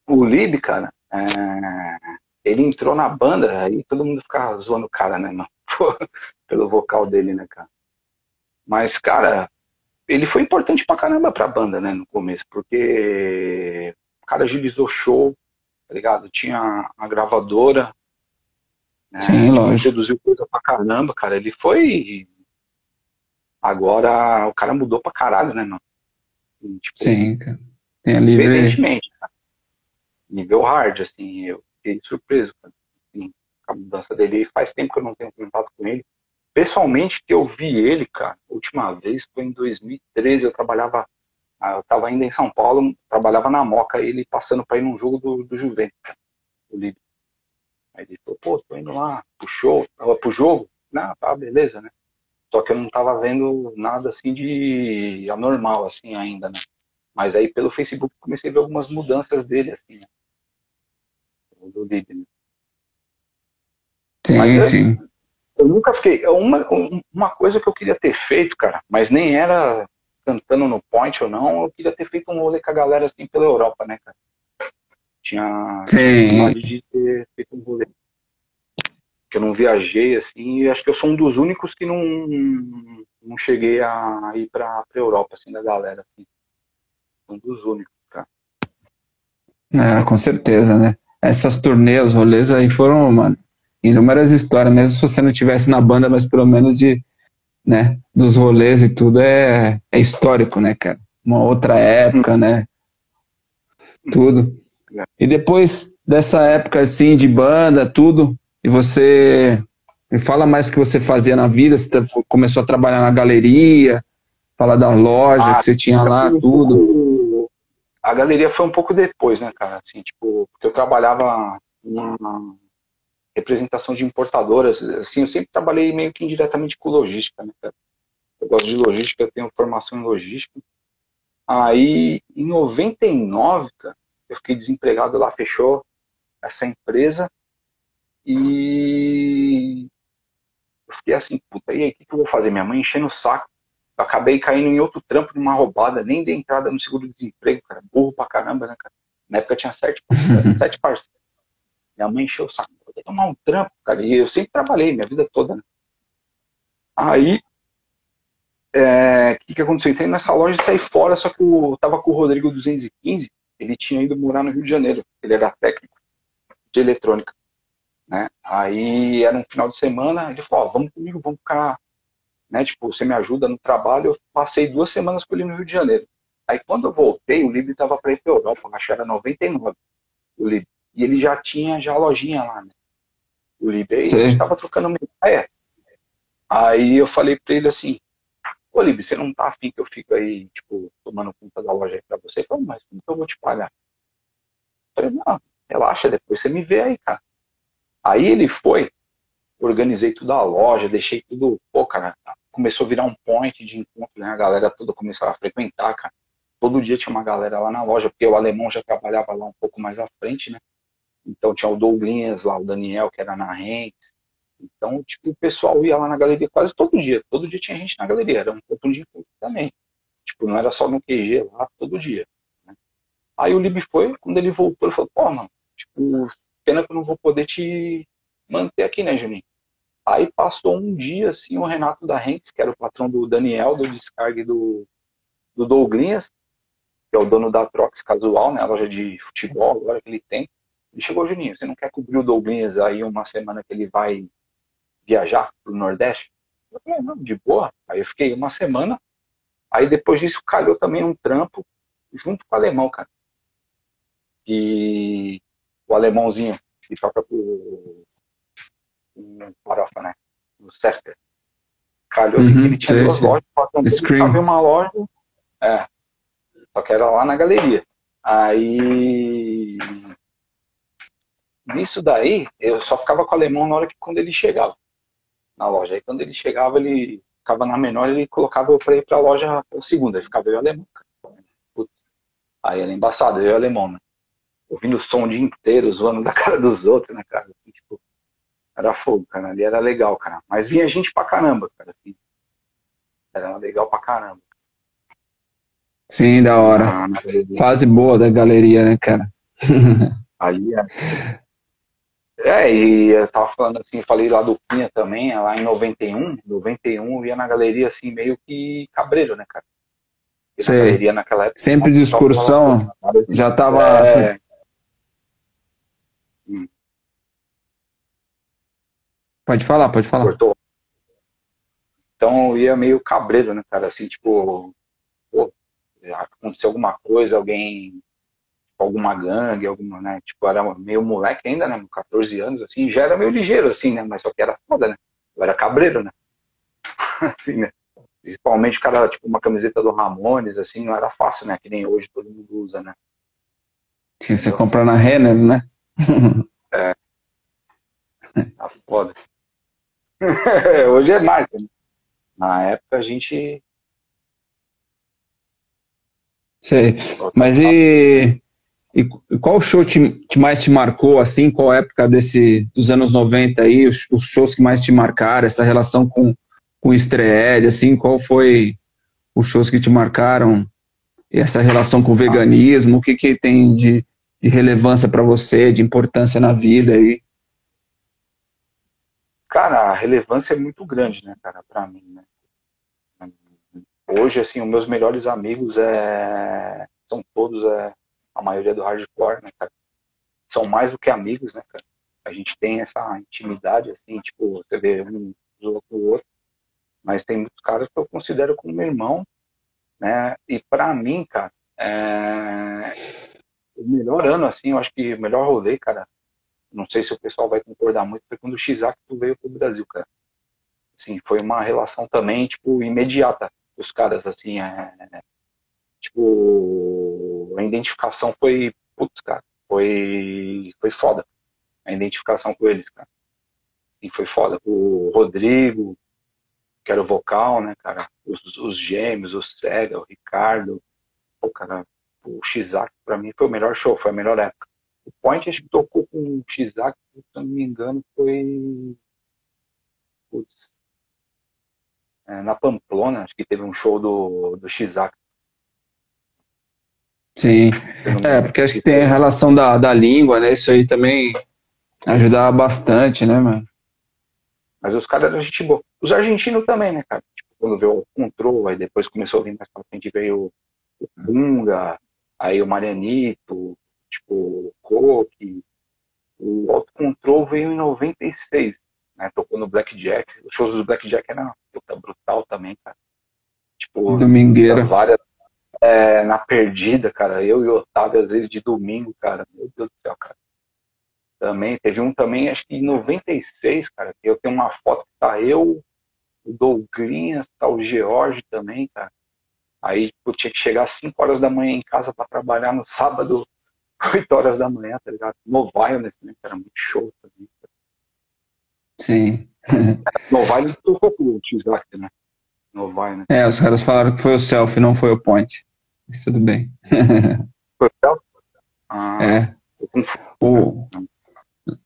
o Lib, cara, é... ele entrou na banda, aí todo mundo ficava zoando o cara, né, mano? <laughs> Pelo vocal dele, né, cara? Mas, cara, ele foi importante pra caramba pra banda, né, no começo, porque o cara agilizou show, tá ligado? Tinha a gravadora. Né?
Sim, lógico.
Produziu coisa pra caramba, cara. Ele foi. Agora o cara mudou pra caralho, né, mano? Tipo,
Sim, cara. Tem ali, ver-
Evidentemente, cara. Nível hard, assim, eu fiquei surpreso, cara. Assim, com a mudança dele. Faz tempo que eu não tenho contato com ele. Pessoalmente, que eu vi ele, cara, a última vez foi em 2013, eu trabalhava, ah, eu tava ainda em São Paulo, trabalhava na Moca, ele passando pra ir num jogo do, do Juventus, cara, do Líbio. Aí ele falou, pô, tô indo lá show, tava pro jogo, não, tá, beleza, né? Só que eu não tava vendo nada assim de anormal, assim, ainda, né? Mas aí pelo Facebook comecei a ver algumas mudanças dele, assim, né? Do Líbio, né?
Sim,
Mas é-
sim.
Eu nunca fiquei. Uma, um- uma coisa que eu queria ter feito, cara, mas nem era cantando no point ou não, eu queria ter feito um rolê com a galera assim pela Europa, né, cara? Tinha vontade de ter feito um rolê. Que eu não viajei, assim, e acho que eu sou um dos únicos que não, não cheguei a ir pra, pra Europa, assim, da galera. Assim. Um dos únicos, cara.
É, com certeza, né? Essas turnês, os rolês aí foram, mano, inúmeras histórias, mesmo se você não tivesse na banda, mas pelo menos de, né, dos rolês e tudo é, é histórico, né, cara? Uma outra época, né? Tudo. E depois dessa época, assim, de banda, tudo, e você me fala mais o que você fazia na vida, você tá- começou a trabalhar na galeria, fala da loja
Ah,
que você tinha lá, tudo.
A galeria foi um pouco depois, né, cara? Assim, tipo, porque eu trabalhava numa representação de importadoras. Assim, eu sempre trabalhei meio que indiretamente com logística, né, cara? Eu gosto de logística, eu tenho formação em logística. Aí, em 99, cara, eu fiquei desempregado lá, fechou essa empresa. E eu fiquei assim, puta, e aí, o que, que eu vou fazer? Minha mãe enchendo o saco. Eu acabei caindo em outro trampo numa roubada, nem dei entrada no seguro-desemprego, cara. Burro pra caramba, né, cara? Na época tinha sete, <laughs> sete parceiros. Minha mãe encheu o saco. poder tomar um trampo, cara. E eu sempre trabalhei minha vida toda, né? Aí, é, o que, que aconteceu? Entrei nessa loja e saí fora, só que eu tava com o Rodrigo 215, ele tinha ido morar no Rio de Janeiro. Ele era técnico de eletrônica. Né? Aí era um final de semana, ele falou, ó, vamos comigo, vamos ficar, né? Tipo, você me ajuda no trabalho. Eu passei duas semanas com ele no Rio de Janeiro. Aí quando eu voltei, o Lib estava para ir para Europa, acho que era 99, o Lib. E ele já tinha já a lojinha lá, né? O Lib. Aí
Sim.
a gente tava trocando uma ideia. Aí eu falei para ele assim, ô Lib, você não tá afim que eu fico aí, tipo, tomando conta da loja aí pra você? Ele falou, mas como que eu vou te pagar? Eu falei, não, relaxa, depois você me vê aí, cara. Aí ele foi, organizei tudo a loja, deixei tudo, pô, cara, começou a virar um point de encontro, né? A galera toda começou a frequentar, cara. Todo dia tinha uma galera lá na loja, porque o alemão já trabalhava lá um pouco mais à frente, né? Então tinha o Douglas lá, o Daniel, que era na Rentes. Então, tipo, o pessoal ia lá na galeria quase todo dia. Todo dia tinha gente na galeria, era um ponto de encontro também. Tipo, não era só no QG lá, todo dia. né? Aí o Lib foi, quando ele voltou, ele falou, pô, mano, tipo, pena que eu não vou poder te manter aqui, né, Juninho? Aí passou um dia, assim, o Renato da Rentes, que era o patrão do Daniel, do Descargue do, do Douglas, que é o dono da Trox Casual, né, a loja de futebol agora que ele tem. Ele chegou, Juninho, você não quer cobrir o Douglas aí uma semana que ele vai viajar pro Nordeste? Eu falei, não, de boa. Aí eu fiquei uma semana, aí depois disso calhou também um trampo junto com o alemão, cara. E o alemãozinho que toca um farofa, né? No Cesper. Calhou assim
Uhum,
que ele tinha
sei,
duas
sei.
lojas, o em uma loja, é, só que era lá na galeria. Aí, nisso daí, eu só ficava com o alemão na hora que quando ele chegava na loja. Aí quando ele chegava, ele ficava na menor, ele colocava eu pra ir pra loja pra segunda, aí ficava eu o alemão. Putz. Aí era embaçado, eu o alemão, né? Ouvindo o som o dia inteiro, zoando da <laughs> cara dos outros, né, cara? Assim, tipo, era fogo, cara. Ali era legal, cara. Mas vinha gente pra caramba, cara, assim. Era legal pra caramba.
Sim, da hora.
Galeria.
Fase boa da galeria, né, cara? <laughs>
Ali é. E eu tava falando assim, falei lá do Pinha também, lá em 91, 91 eu ia na galeria assim, meio que cabreiro, né, cara? Na galeria naquela época.
Sempre de excursão,
falava-
já tava. assim,
É,
Pode falar, pode falar.
cortou. Então eu ia meio cabreiro, né, cara? Assim, tipo, pô, aconteceu alguma coisa, alguém, alguma gangue, alguma, né? Tipo, era meio moleque ainda, né? 14 anos, assim, já era meio ligeiro, assim, né? Mas só que era foda, né? Eu era cabreiro, né? <laughs> assim, né? Principalmente o cara, tipo, uma camiseta do Ramones, assim, não era fácil, né? Que nem hoje todo mundo usa, né?
Que você compra na Renner, né? <laughs>
Tá foda. <laughs> hoje é marca, né? Na época a gente.
Sei. Mas e, e qual show te, te mais te marcou, assim? Qual época desse, dos anos 90 aí? Os, os shows que mais te marcaram, essa relação com, com o assim? Qual foi os shows que te marcaram? E essa relação com o veganismo? O que, que tem de, de relevância para você, de importância na vida aí?
Cara, a relevância é muito grande, né, cara, pra mim, né? Hoje, assim, os meus melhores amigos é... são todos, é... a maioria do hardcore, né, cara? São mais do que amigos, né, cara? A gente tem essa intimidade, assim, tipo, você vê um zoa com o outro, mas tem muitos caras que eu considero como meu irmão, né? E pra mim, cara, é... o melhor ano, assim, eu acho que o melhor rolê, cara, não sei se o pessoal vai concordar muito, foi quando o X-Acto veio pro Brasil, cara. Assim, foi uma relação também, tipo, imediata dos caras, assim, é, tipo, a identificação foi, putz, cara, foi, foi foda, a identificação com eles, cara. E foi foda. O Rodrigo, que era o vocal, né, cara, os, os gêmeos, o Cega, o Ricardo, pô, cara, o X-Acto pra mim foi o melhor show, foi a melhor época. O Point acho que tocou com o X-Acto, se não me engano, foi. Putz. É, na Pamplona, acho que teve um show do, do X-Acto.
Sim. É, porque acho que tem a relação da, da língua, né? Isso aí também Ajudava bastante, né, mano?
Mas os caras eram gente boa. Os argentinos também, né, cara? Tipo, quando veio o Control, aí depois começou a vir mais pra frente, veio o Bunga, aí o Marianito, tipo, o Coque. O Auto Control veio em 96, né? Tocou no Blackjack. Os shows do Blackjack eram puta, brutal também, cara. Tipo,
Domingueira.
várias é, na perdida, cara. Eu e o Otávio, às vezes, de domingo, cara. Meu Deus do céu, cara. Também, teve um também, acho que em 96, cara, eu tenho uma foto que tá eu, o Douglinhas, tá o George também, cara. Aí eu tinha que chegar às 5 horas da manhã em casa para trabalhar no sábado, <laughs> 8 horas da manhã, tá ligado? No Violence também, que era muito show também.
Sim. <laughs>
No Violence tocou com o Tizak, né? No Violence.
É, os caras falaram que foi o selfie, não foi o point. Mas tudo bem. <laughs>
Ah,
É. O...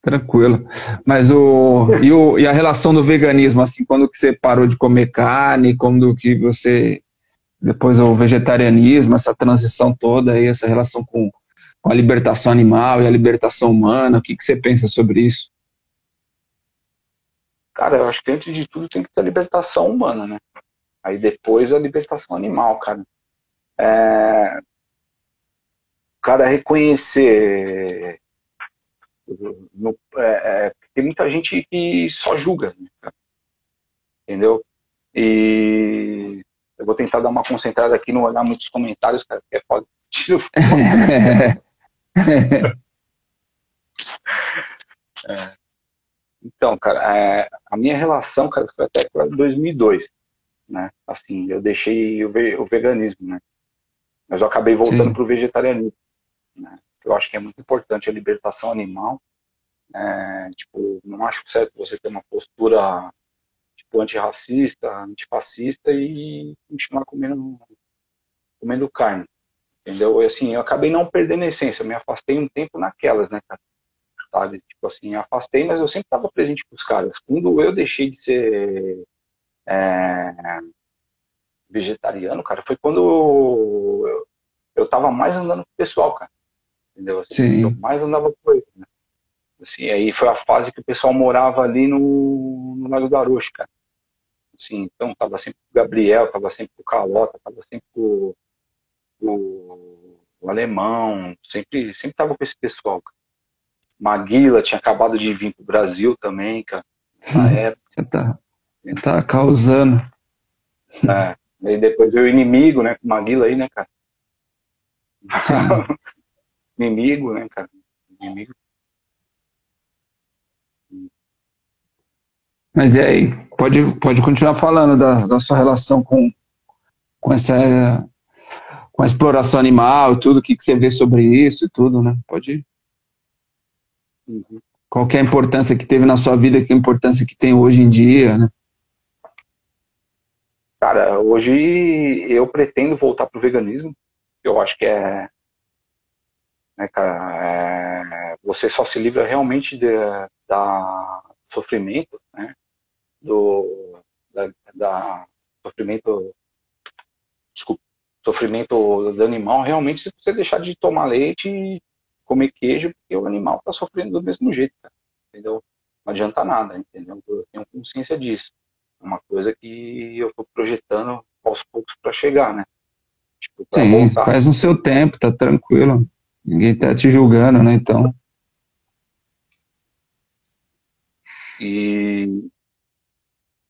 Tranquilo. Mas o e, o. e a relação do veganismo, assim, quando que você parou de comer carne, quando que você. Depois o vegetarianismo, essa transição toda aí, essa relação com, com a libertação animal e a libertação humana, o que, que você pensa sobre isso?
Cara, eu acho que antes de tudo tem que ter a libertação humana, né? Aí depois a libertação animal, cara. É... O cara reconhecer. no- é, é, tem muita gente que só julga, né, entendeu? E eu vou tentar dar uma concentrada aqui, não olhar muitos comentários, cara, porque é foda. O <laughs> Então, cara, é, a minha relação, cara, foi até com 2002, né? Assim, eu deixei o, ve- o veganismo, né? Mas eu acabei voltando
Sim.
pro vegetarianismo, né? Eu acho que é muito importante a libertação animal. É, tipo, não acho certo você ter uma postura tipo antirracista, antifascista e continuar comendo comendo carne, entendeu? E assim, eu acabei não perdendo a essência, eu me afastei um tempo naquelas, né, cara? sabe? Tipo assim, afastei, mas eu sempre estava presente com os caras. Quando eu deixei de ser é, vegetariano, cara, foi quando eu, tava mais andando com o pessoal, cara. Entendeu? Assim,
Sim.
Eu mais andava com ele, né? Assim, aí foi a fase que o pessoal morava ali no, no Lago do Arocho, cara. Assim, então tava sempre com o Gabriel, tava sempre com o Calota, tava sempre com o, o Alemão, sempre, sempre tava com esse pessoal, cara. Maguila tinha acabado de vir pro Brasil também, cara. Na <laughs> época,
Você tá, você tá causando.
né? Aí depois veio o inimigo, né? Com o Maguila aí, né, cara? <laughs> Inimigo, né, cara? Inimigo.
Mas e aí? Pode, pode continuar falando da, da sua relação com, com essa com a exploração animal e tudo, o que, que você vê sobre isso e tudo, né? Pode ir.
Uhum.
Qual é a importância que teve na sua vida, que a importância que tem hoje em dia, né?
Cara, hoje eu pretendo voltar pro veganismo. Eu acho que é. Né, cara, é, você só se livra realmente de, da sofrimento, né? Do. Da, da sofrimento. Desculpa. Sofrimento do animal, realmente, se você deixar de tomar leite e comer queijo, porque o animal tá sofrendo do mesmo jeito, cara. Entendeu? Não adianta nada, entendeu? Eu tenho consciência disso. É uma coisa que eu tô projetando aos poucos para chegar, né? Tipo,
Sim,
voltar.
faz no seu tempo, tá tranquilo. Ninguém tá te julgando, né? Então,
E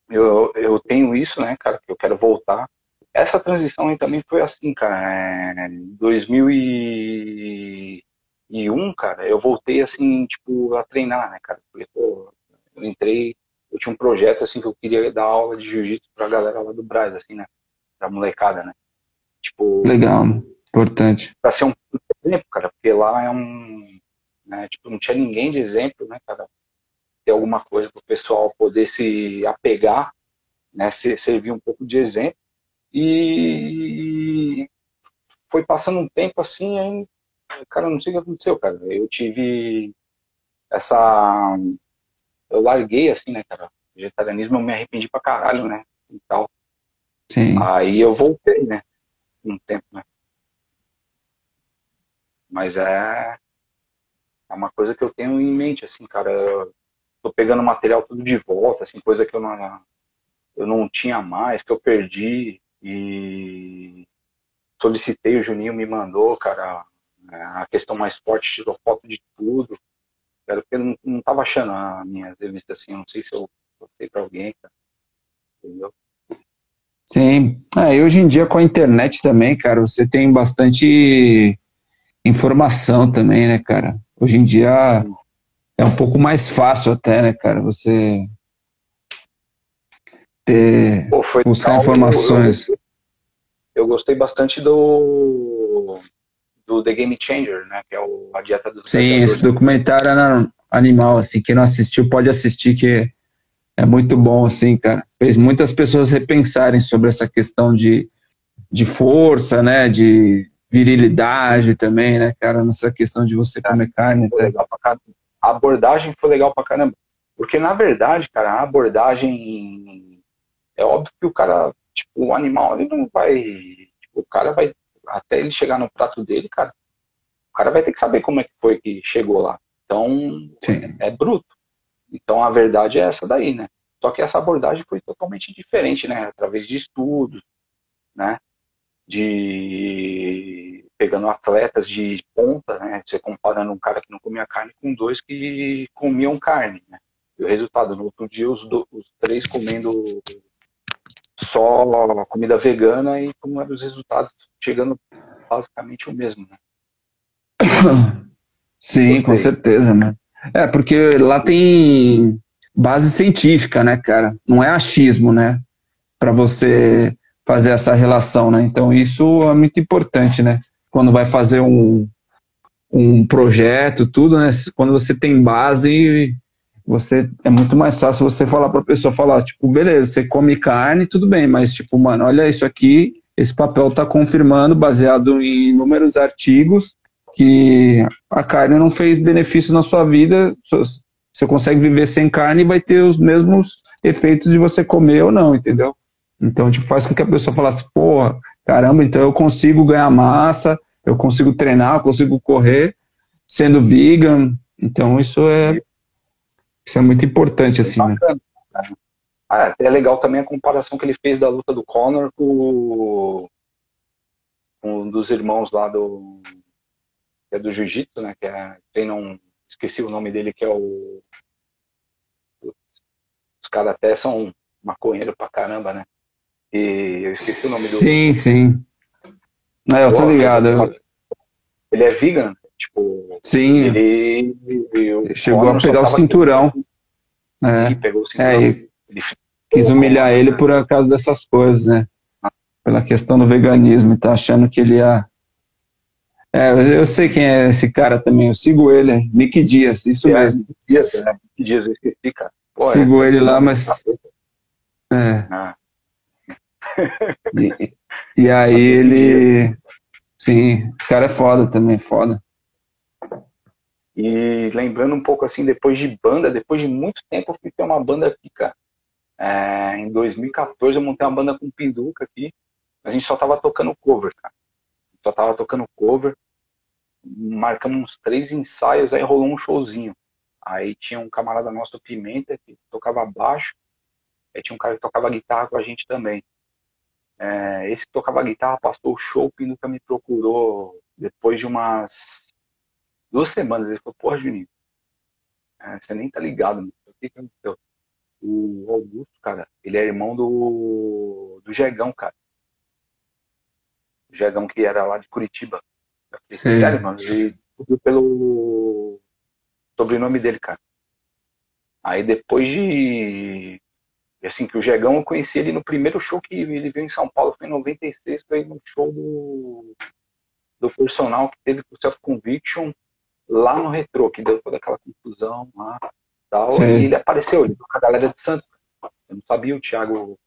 eu, eu tenho isso, né, cara, que eu quero voltar. Essa transição aí também foi assim, cara. É, Em 2001, cara, eu voltei assim, tipo, a treinar, né, cara? Falei, pô, eu entrei, eu tinha um projeto assim que eu queria dar aula de jiu-jitsu pra galera lá do Braz, assim, né? Da molecada, né? Tipo,
legal, né? importante.
pra ser um exemplo, cara, porque lá é um, né, tipo, não tinha ninguém de exemplo, né, cara, ter alguma coisa para o pessoal poder se apegar, né, se, servir um pouco de exemplo, e foi passando um tempo assim, aí, cara, não sei o que aconteceu, cara, eu tive essa, eu larguei assim, né, cara, vegetarianismo eu me arrependi pra caralho, né, e tal,
Sim.
aí eu voltei, né, um tempo, né, mas é É uma coisa que eu tenho em mente, assim, cara. Eu tô pegando material tudo de volta, assim, coisa que eu não, eu não tinha mais, que eu perdi e solicitei, o Juninho me mandou, cara, a questão mais forte, tirou foto de tudo. Cara, porque eu não, não tava achando a minha revista assim, eu não sei se eu passei pra alguém, cara. Entendeu?
Sim. É, e hoje em dia com a internet também, cara, você tem bastante informação também, né, cara? Hoje em dia é um pouco mais fácil até, né, cara? Você ter,
Pô,
buscar
legal,
informações.
Eu, eu gostei bastante do do The Game Changer, né? Que é o, a dieta dos
Sim, esse documentário é animal, assim, quem não assistiu pode assistir, que é muito bom, assim, cara. Fez muitas pessoas repensarem sobre essa questão de, de força, né, de virilidade também, né, cara, nessa questão de você comer carne.
Foi
Até.
legal pra caramba. A abordagem foi legal pra caramba. Porque, na verdade, cara, a abordagem. É óbvio que o cara, tipo, o animal, ele não vai. Tipo, o cara vai. Até ele chegar no prato dele, cara, o cara vai ter que saber como é que foi que chegou lá. Então,
Sim.
é bruto. Então, a verdade é essa daí, né? Só que essa abordagem foi totalmente diferente, né? Através de estudos, né? De pegando atletas de ponta, né? Você comparando um cara que não comia carne com dois que comiam carne, né? E o resultado, no outro dia, os, do- os três comendo só comida vegana e como eram os resultados chegando basicamente o mesmo, né? <coughs>
Sim,
Gostei.
com certeza, né? É, porque lá tem base científica, né, cara? Não é achismo, né? Para você fazer essa relação, né? Então isso é muito importante, né? Quando vai fazer um, um projeto, tudo, né? Quando você tem base, você é muito mais fácil você falar para a pessoa falar, tipo, beleza, você come carne, tudo bem, mas tipo, mano, olha isso aqui, esse papel tá confirmando, baseado em inúmeros artigos, que a carne não fez benefício na sua vida, você consegue viver sem carne e vai ter os mesmos efeitos de você comer ou não, entendeu? Então, tipo, faz com que a pessoa falasse, porra, caramba, então eu consigo ganhar massa, eu consigo treinar, eu consigo correr sendo vegan. Então, isso é isso é muito importante, assim, né?
Ah, é legal também a comparação que ele fez da luta do Conor com, com um dos irmãos lá do é do Jiu-Jitsu, né? Que é, treinam, esqueci o nome dele, que é o os caras até são maconheiro pra caramba, né? E eu esqueci o nome do
Sim, sim. É, eu tô ligado.
Ele é vegan, tipo,
sim,
ele, o
chegou a pegar o cinturão. É,
pegou o cinturão.
é,
Ele
quis humilhar ele por causa dessas coisas, né? Pela questão do veganismo, e tá achando que ele ia. É, eu- sei quem é esse cara também, eu sigo ele, é Nick Dias, isso
É,
mesmo.
dias, né? Dias eu esqueci, cara. Pô,
Sigo
é-
ele lá, mas. É,
Ah,
e, e aí ele. Sim, o cara é foda também, foda.
E lembrando um pouco assim, depois de banda, depois de muito tempo eu fui ter uma banda aqui, cara. É, em 2014 eu montei uma banda com Pinduca aqui. A gente só tava tocando cover, cara. Só tava tocando cover. Marcamos uns três ensaios, aí rolou um showzinho. Aí tinha um camarada nosso, Pimenta, que tocava baixo. Aí tinha um cara que tocava guitarra com a gente também. É, esse que tocava guitarra passou o show, o Pinduca me procurou depois de umas duas semanas. Ele falou, porra, Juninho, é, você nem tá ligado, mano. O que aconteceu? O Augusto, cara, ele é irmão do, do Jegão, cara. O Jegão que era lá de Curitiba. Falei, sério, mano, ele descobriu pelo sobrenome dele, cara. Aí depois de. Assim, que o Jegão eu conheci ele no primeiro show que ele veio em São Paulo, foi em 96, foi no show do, do personal que teve com o Self Conviction lá no retrô, que deu toda aquela confusão lá tal.
Sim.
E ele apareceu, ele com a galera de Santos. Eu não sabia o Thiago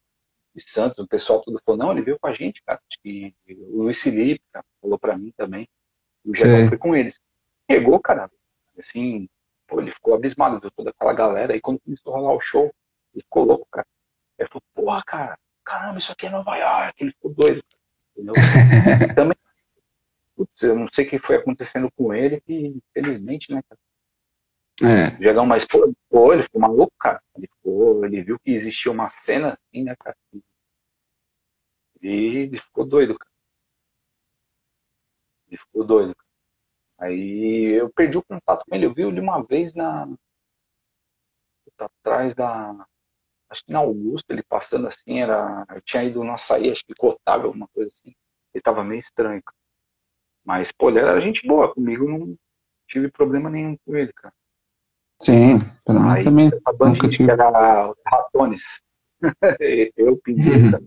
de Santos, o pessoal tudo falou, não, ele veio com a gente, cara. Acho que o Luiz Felipe cara, falou pra mim também. O
Sim.
foi com eles. Chegou, cara, assim, pô, ele ficou abismado, viu toda aquela galera. Aí quando começou a rolar o show, ele ficou louco, cara. Ele falou, porra, cara, caramba, isso aqui é Nova York. Ele ficou doido, entendeu? E <laughs> também, putz, eu não sei o que foi acontecendo com ele, que infelizmente, né, cara,
É.
Diegão, mas pô, pô, ele ficou maluco, cara. Ele, ficou, ele viu que existia uma cena assim, né, cara? E ele ficou doido, cara. Ele ficou doido. Cara. Aí eu perdi o contato com ele. Eu vi ele uma vez na. Atrás da. Acho que na Augusta, ele passando assim, era. Eu tinha ido no açaí, acho que cotável, alguma coisa assim. Ele tava meio estranho, cara. Mas, pô, ele era gente boa comigo, não tive problema nenhum com ele, cara.
Sim,
Aí,
também
a banda
nunca
que
tive.
era os Ratones. <laughs> eu pintei, cara.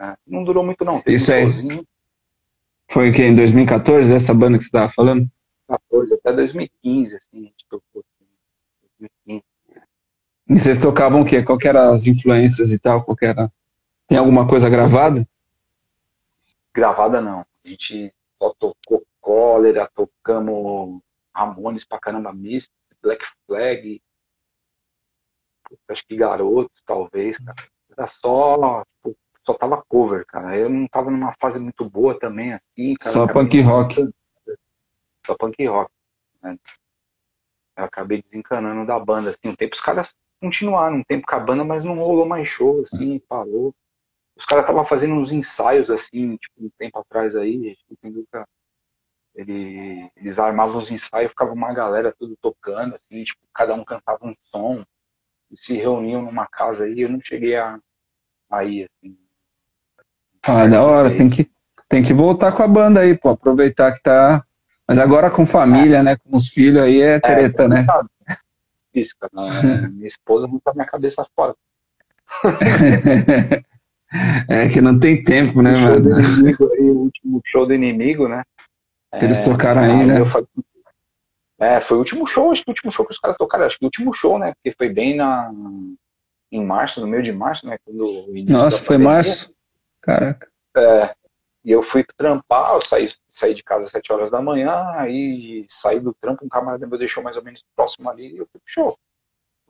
É, Não durou muito, não. Teve
Isso
um
aí.
showzinho,
Foi o que, em 2014, dessa banda que você tava falando?
14, até 2015, assim, a gente tocou. assim, 2015.
E vocês tocavam o quê? Qual que eram as influências e tal? Qual era? Tem alguma coisa gravada?
Gravada não. A gente só tocou Cólera, tocamos Ramones pra caramba, Misfits, Black Flag, acho que Garotos, talvez, cara. Era só, tipo, só tava cover, cara. Eu não tava numa fase muito boa também, assim, cara.
Só punk rock.
desencanando. Só punk rock, né? Eu acabei desencanando da banda, assim. Um tempo os caras continuaram, um tempo com a banda, mas não rolou mais show, assim, parou. Os caras estavam fazendo uns ensaios, assim, tipo, um tempo atrás aí, o Pinduca, ele, eles armavam os ensaios, ficava uma galera tudo tocando, assim, tipo, cada um cantava um som, e se reuniam numa casa aí, eu não cheguei a, a ir, assim.
Ah, da hora, tem que, tem que voltar com a banda aí, pô, aproveitar que tá. Mas agora com família, né? Com os filhos aí é treta, né?
sabe? <laughs> Isso, cara. é, Minha esposa não tá minha cabeça fora. <laughs>
é que não tem tempo, né,
o
mano?
inimigo aí, o último show do inimigo, né?
Que eles tocaram aí, né?
falei- É, foi o último show, acho que o último show que os caras tocaram, acho que o último show, né? Porque foi bem na em março, no meio de março, né? Quando
Nossa, foi
pandemia.
março? Caraca.
É, e eu fui trampar, eu saí, saí de casa às 7 horas da manhã, aí saí do trampo, um camarada meu deixou mais ou menos próximo ali e eu fui pro show.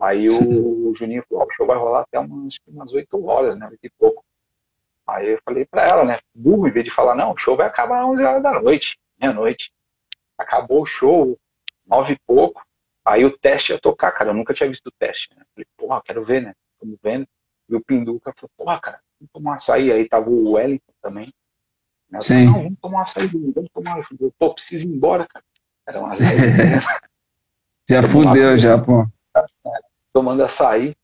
Aí o, <laughs> Juninho falou, ó, o show vai rolar até umas, umas 8 horas, né? 8 e pouco. Aí eu falei pra ela, né? Burro, em vez de falar, não, o show vai acabar às 11 horas da noite, meia-noite. Acabou o show, 9 e pouco. Aí o teste ia tocar, cara. Eu nunca tinha visto o teste. Né? Falei, porra, quero ver, né? Estamos vendo. E o Pinduca falou, porra, cara, vamos tomar um açaí. Aí tava o Wellington também. Né? Eu falei, não, vamos tomar um açaí, vamos tomar. Eu falei, pô, preciso ir embora, cara. Era umas 10 da manhã, <laughs>
Já fudeu, já, pô.
tomando açaí.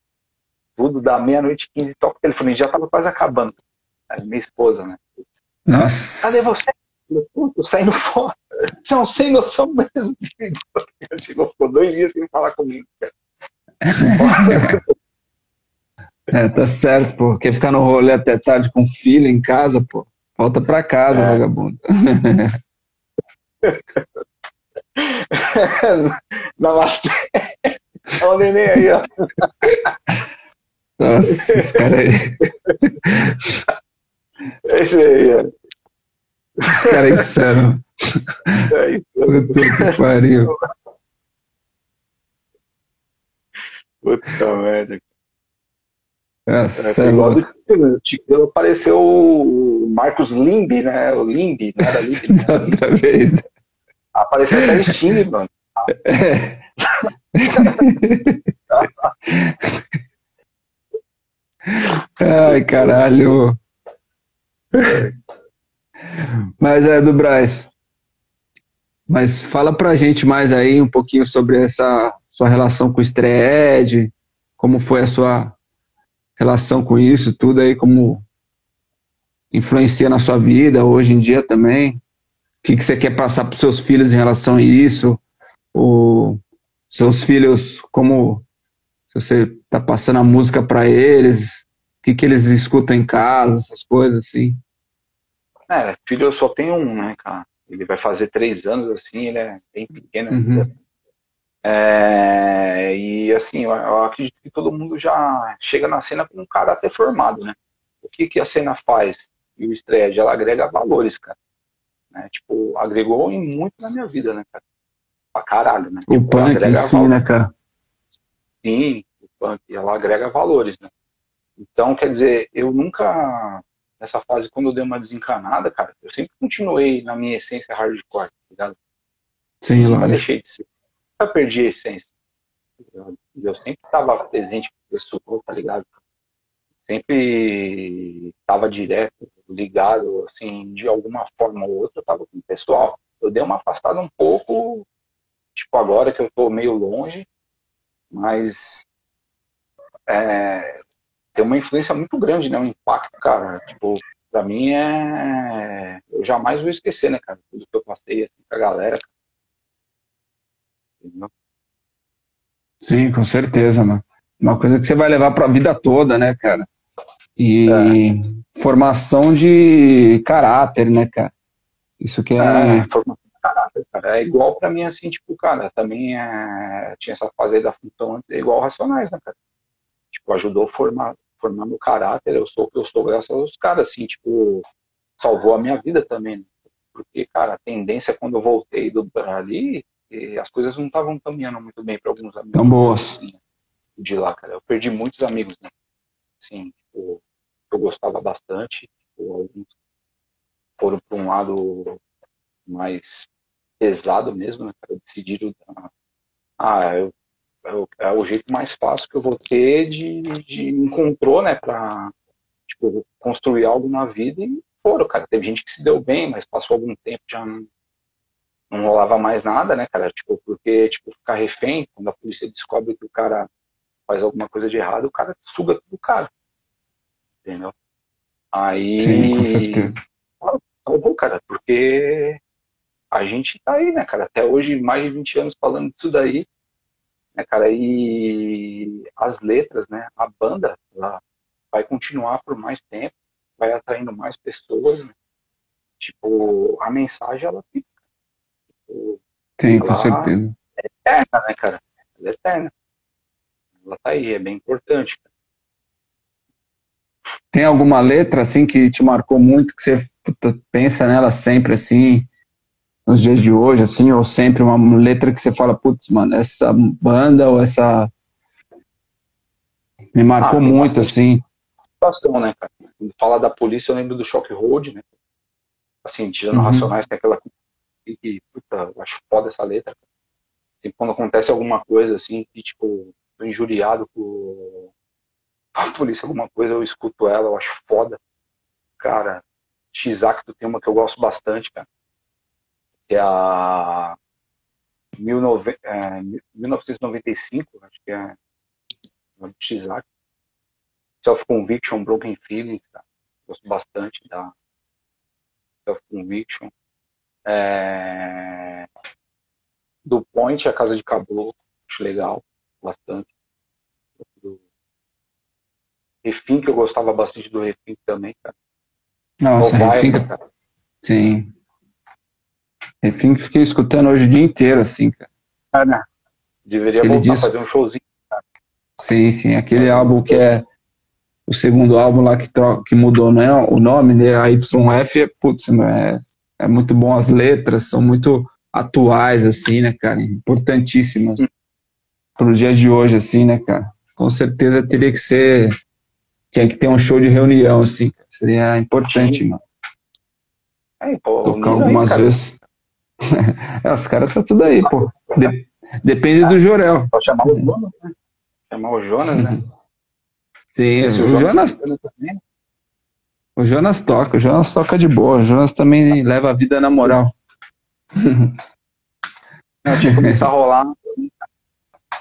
Tudo da meia-noite e 15 toca o telefone. Já tava quase acabando. Aí minha esposa, né?
Nossa.
Cadê você? Falei, saindo fora. <laughs> Você é sem noção mesmo. <laughs> Chegou, ficou dois dias sem falar comigo. cara. <laughs>
É, tá certo, pô. Quer ficar no rolê até tarde com filho em casa, pô. Volta pra casa,
É.
vagabundo.
Namastê. Olha o neném aí, ó.
Nossa, esse cara aí.
Esse aí, ó.
Esse cara é insano. Puta que pariu.
Puta merda.
Nossa,
É,
cê é
igual
louco.
do apareceu o Marcos Limbi, né? O Limbi, não era
outra vez.
Apareceu até o Sting, mano.
É. <laughs> Ai, caralho. Mas é do Braz. Mas fala pra gente mais aí um pouquinho sobre essa sua relação com o Stred, como foi a sua relação com isso, tudo aí, como influencia na sua vida hoje em dia também. O que, que você quer passar para seus filhos em relação a isso? O, seus filhos, como se você está passando a música para eles, o que, que eles escutam em casa, essas coisas assim.
É, filho, eu só tenho um, né, cara? Ele vai fazer três anos, assim, ele é bem pequeno.
Uhum.
É, e assim, eu, eu acredito que todo mundo já chega na cena com um caráter formado, né? O que, que a cena faz? E o Stred, ela agrega valores, cara. Né? Tipo, agregou em muito na minha vida, né, cara? Pra caralho, né?
O
Tipo,
punk em si, né, cara?
Sim, o punk, ela agrega valores, né? Então, quer dizer, eu nunca, nessa fase, quando eu dei uma desencanada, cara, eu sempre continuei na minha essência hardcore, tá ligado?
Sim,
Nunca
lógico.
deixei de ser. nunca perdi a essência. Eu sempre estava presente com o pessoal, tá ligado? Sempre estava direto, ligado, assim, de alguma forma ou outra, eu estava com o pessoal. Eu dei uma afastada um pouco, tipo, agora que eu estou meio longe, mas é, tem uma influência muito grande, né? Um impacto, cara. Tipo, pra mim é. Eu jamais vou esquecer, né, cara? Tudo que eu passei assim, com a galera. Entendeu?
Sim, com certeza, mano. Uma coisa que você vai levar pra vida toda, né, cara? E é. formação de caráter, né, cara? Isso que é. é formação de
caráter, cara. É igual pra mim, assim, tipo, cara, também é... tinha essa fase aí da função antes, é igual Racionais, né, cara? Tipo, ajudou a formar, formar meu caráter. Eu sou o que eu sou graças aos caras, assim, tipo, salvou a minha vida também. Né? Porque, cara, a tendência quando eu voltei do ali, as coisas não estavam caminhando muito bem para alguns amigos.
Tão boas.
Assim, de lá, cara. Eu perdi muitos amigos, né? Assim, tipo, eu gostava bastante. Tipo, alguns foram para um lado mais pesado mesmo, né, cara? Decidiram, ah, eu é, o jeito mais fácil que eu vou ter de, de encontrou, né, para tipo, construir algo na vida e foram, cara. Teve gente que se deu bem, mas passou algum tempo já não, não rolava mais nada, né, cara? Tipo, porque, tipo, ficar refém, quando a polícia descobre que o cara faz alguma coisa de errado, o cara suga tudo o cara. Entendeu? Aí.
Sim, com certeza.
Salvou, cara, porque a gente tá aí, né, cara? Até hoje, mais de 20 anos falando disso daí né, cara? E as letras, né? A banda, ela vai continuar por mais tempo, vai atraindo mais pessoas, né? Tipo, a mensagem, ela fica.
Tipo, Sim, com certeza.
É eterna, né, cara? Ela é eterna. Ela tá aí, é bem importante. Cara.
Tem alguma letra, assim, que te marcou muito, que você puta, pensa nela sempre, assim, nos dias de hoje, assim, ou sempre uma letra que você fala, putz, mano, essa banda ou essa. Me marcou ah, muito, assim.
Situação, né, cara? Quando fala da polícia, eu lembro do Shock Road, né? Assim, tirando uhum. Racionais, tem aquela que, puta, eu acho foda essa letra. Sempre quando acontece alguma coisa, assim, que, tipo, tô injuriado por a polícia, alguma coisa, eu escuto ela, eu acho foda. Cara, X-Acto tem uma que eu gosto bastante, cara que é a 1995, é, acho que é o X-Act. Self-Conviction, Broken Feelings, cara. Gosto bastante da Self-Conviction. É... Do Point, a Casa de Caboclo, acho legal, bastante. Do Refim, que eu gostava bastante do Refim também, cara.
Nossa, Refim, cara. Sim. Enfim, que fiquei escutando hoje o dia inteiro, assim, cara.
Ah, né? Deveria Ele voltar a fazer um showzinho. Cara.
Sim, sim. Aquele álbum que é o segundo álbum lá que, que mudou né, o nome, né? A YF, é, putz, é, é muito bom as letras, são muito atuais, assim, né, cara? Importantíssimas hum. para os dias de hoje, assim, né, cara? Com certeza teria que ser. Tinha que ter um show de reunião, assim, seria importante, sim. mano.
É, pô,
Tocar algumas aí, vezes. <laughs> é, os caras tá tudo aí, pô. De, depende do Jorel.
Pode chamar o Jonas, né? Chamar o Jonas, né?
Sim, o, o Jonas. O Jonas toca, o Jonas toca de boa, o Jonas também leva a vida na moral. <laughs>
Eu tinha que começar a rolar.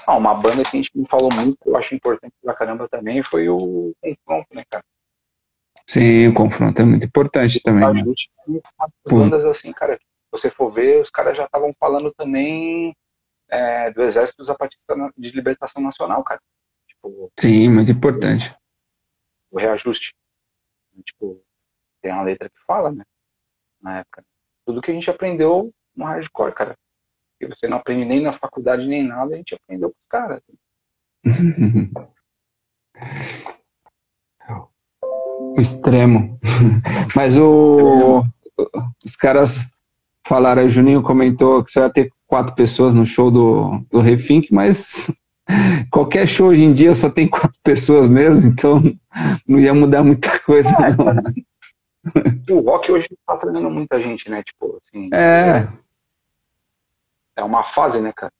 Ah, uma banda que a gente me falou muito, eu acho importante pra caramba também, foi o Confronto, né, cara?
Sim, o Confronto é muito importante também. Né?
Bandas assim, cara, você for ver, os caras já estavam falando também é, do Exército dos Zapatistas de Libertação Nacional, cara.
Tipo, Sim, muito importante.
O reajuste. Tipo, tem uma letra que fala, né? Na época. Tudo que a gente aprendeu no hardcore, cara. Que você não aprende nem na faculdade nem nada, a gente aprendeu com os caras. <laughs>
o extremo. <laughs> Mas o, os caras falaram, o Juninho comentou que você vai ter quatro pessoas no show do, do Refink, mas <laughs> qualquer show hoje em dia só tem quatro pessoas mesmo, então não ia mudar muita coisa. É,
não. O rock hoje tá trazendo muita gente, né? Tipo, assim.
É.
É uma fase, né, cara?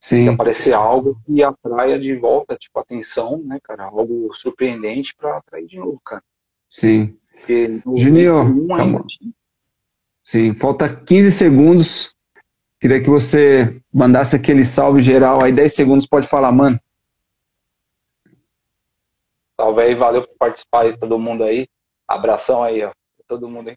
Sim.
aparecer algo e atraia de volta, tipo, atenção, né, cara? Algo surpreendente para atrair de novo, cara.
Sim. Juninho,
ainda
Sim, falta 15 segundos. Queria que você mandasse aquele salve geral aí, 10 segundos, pode falar, mano.
Salve aí, valeu por participar aí, todo mundo aí. Abração aí, ó. Todo mundo aí.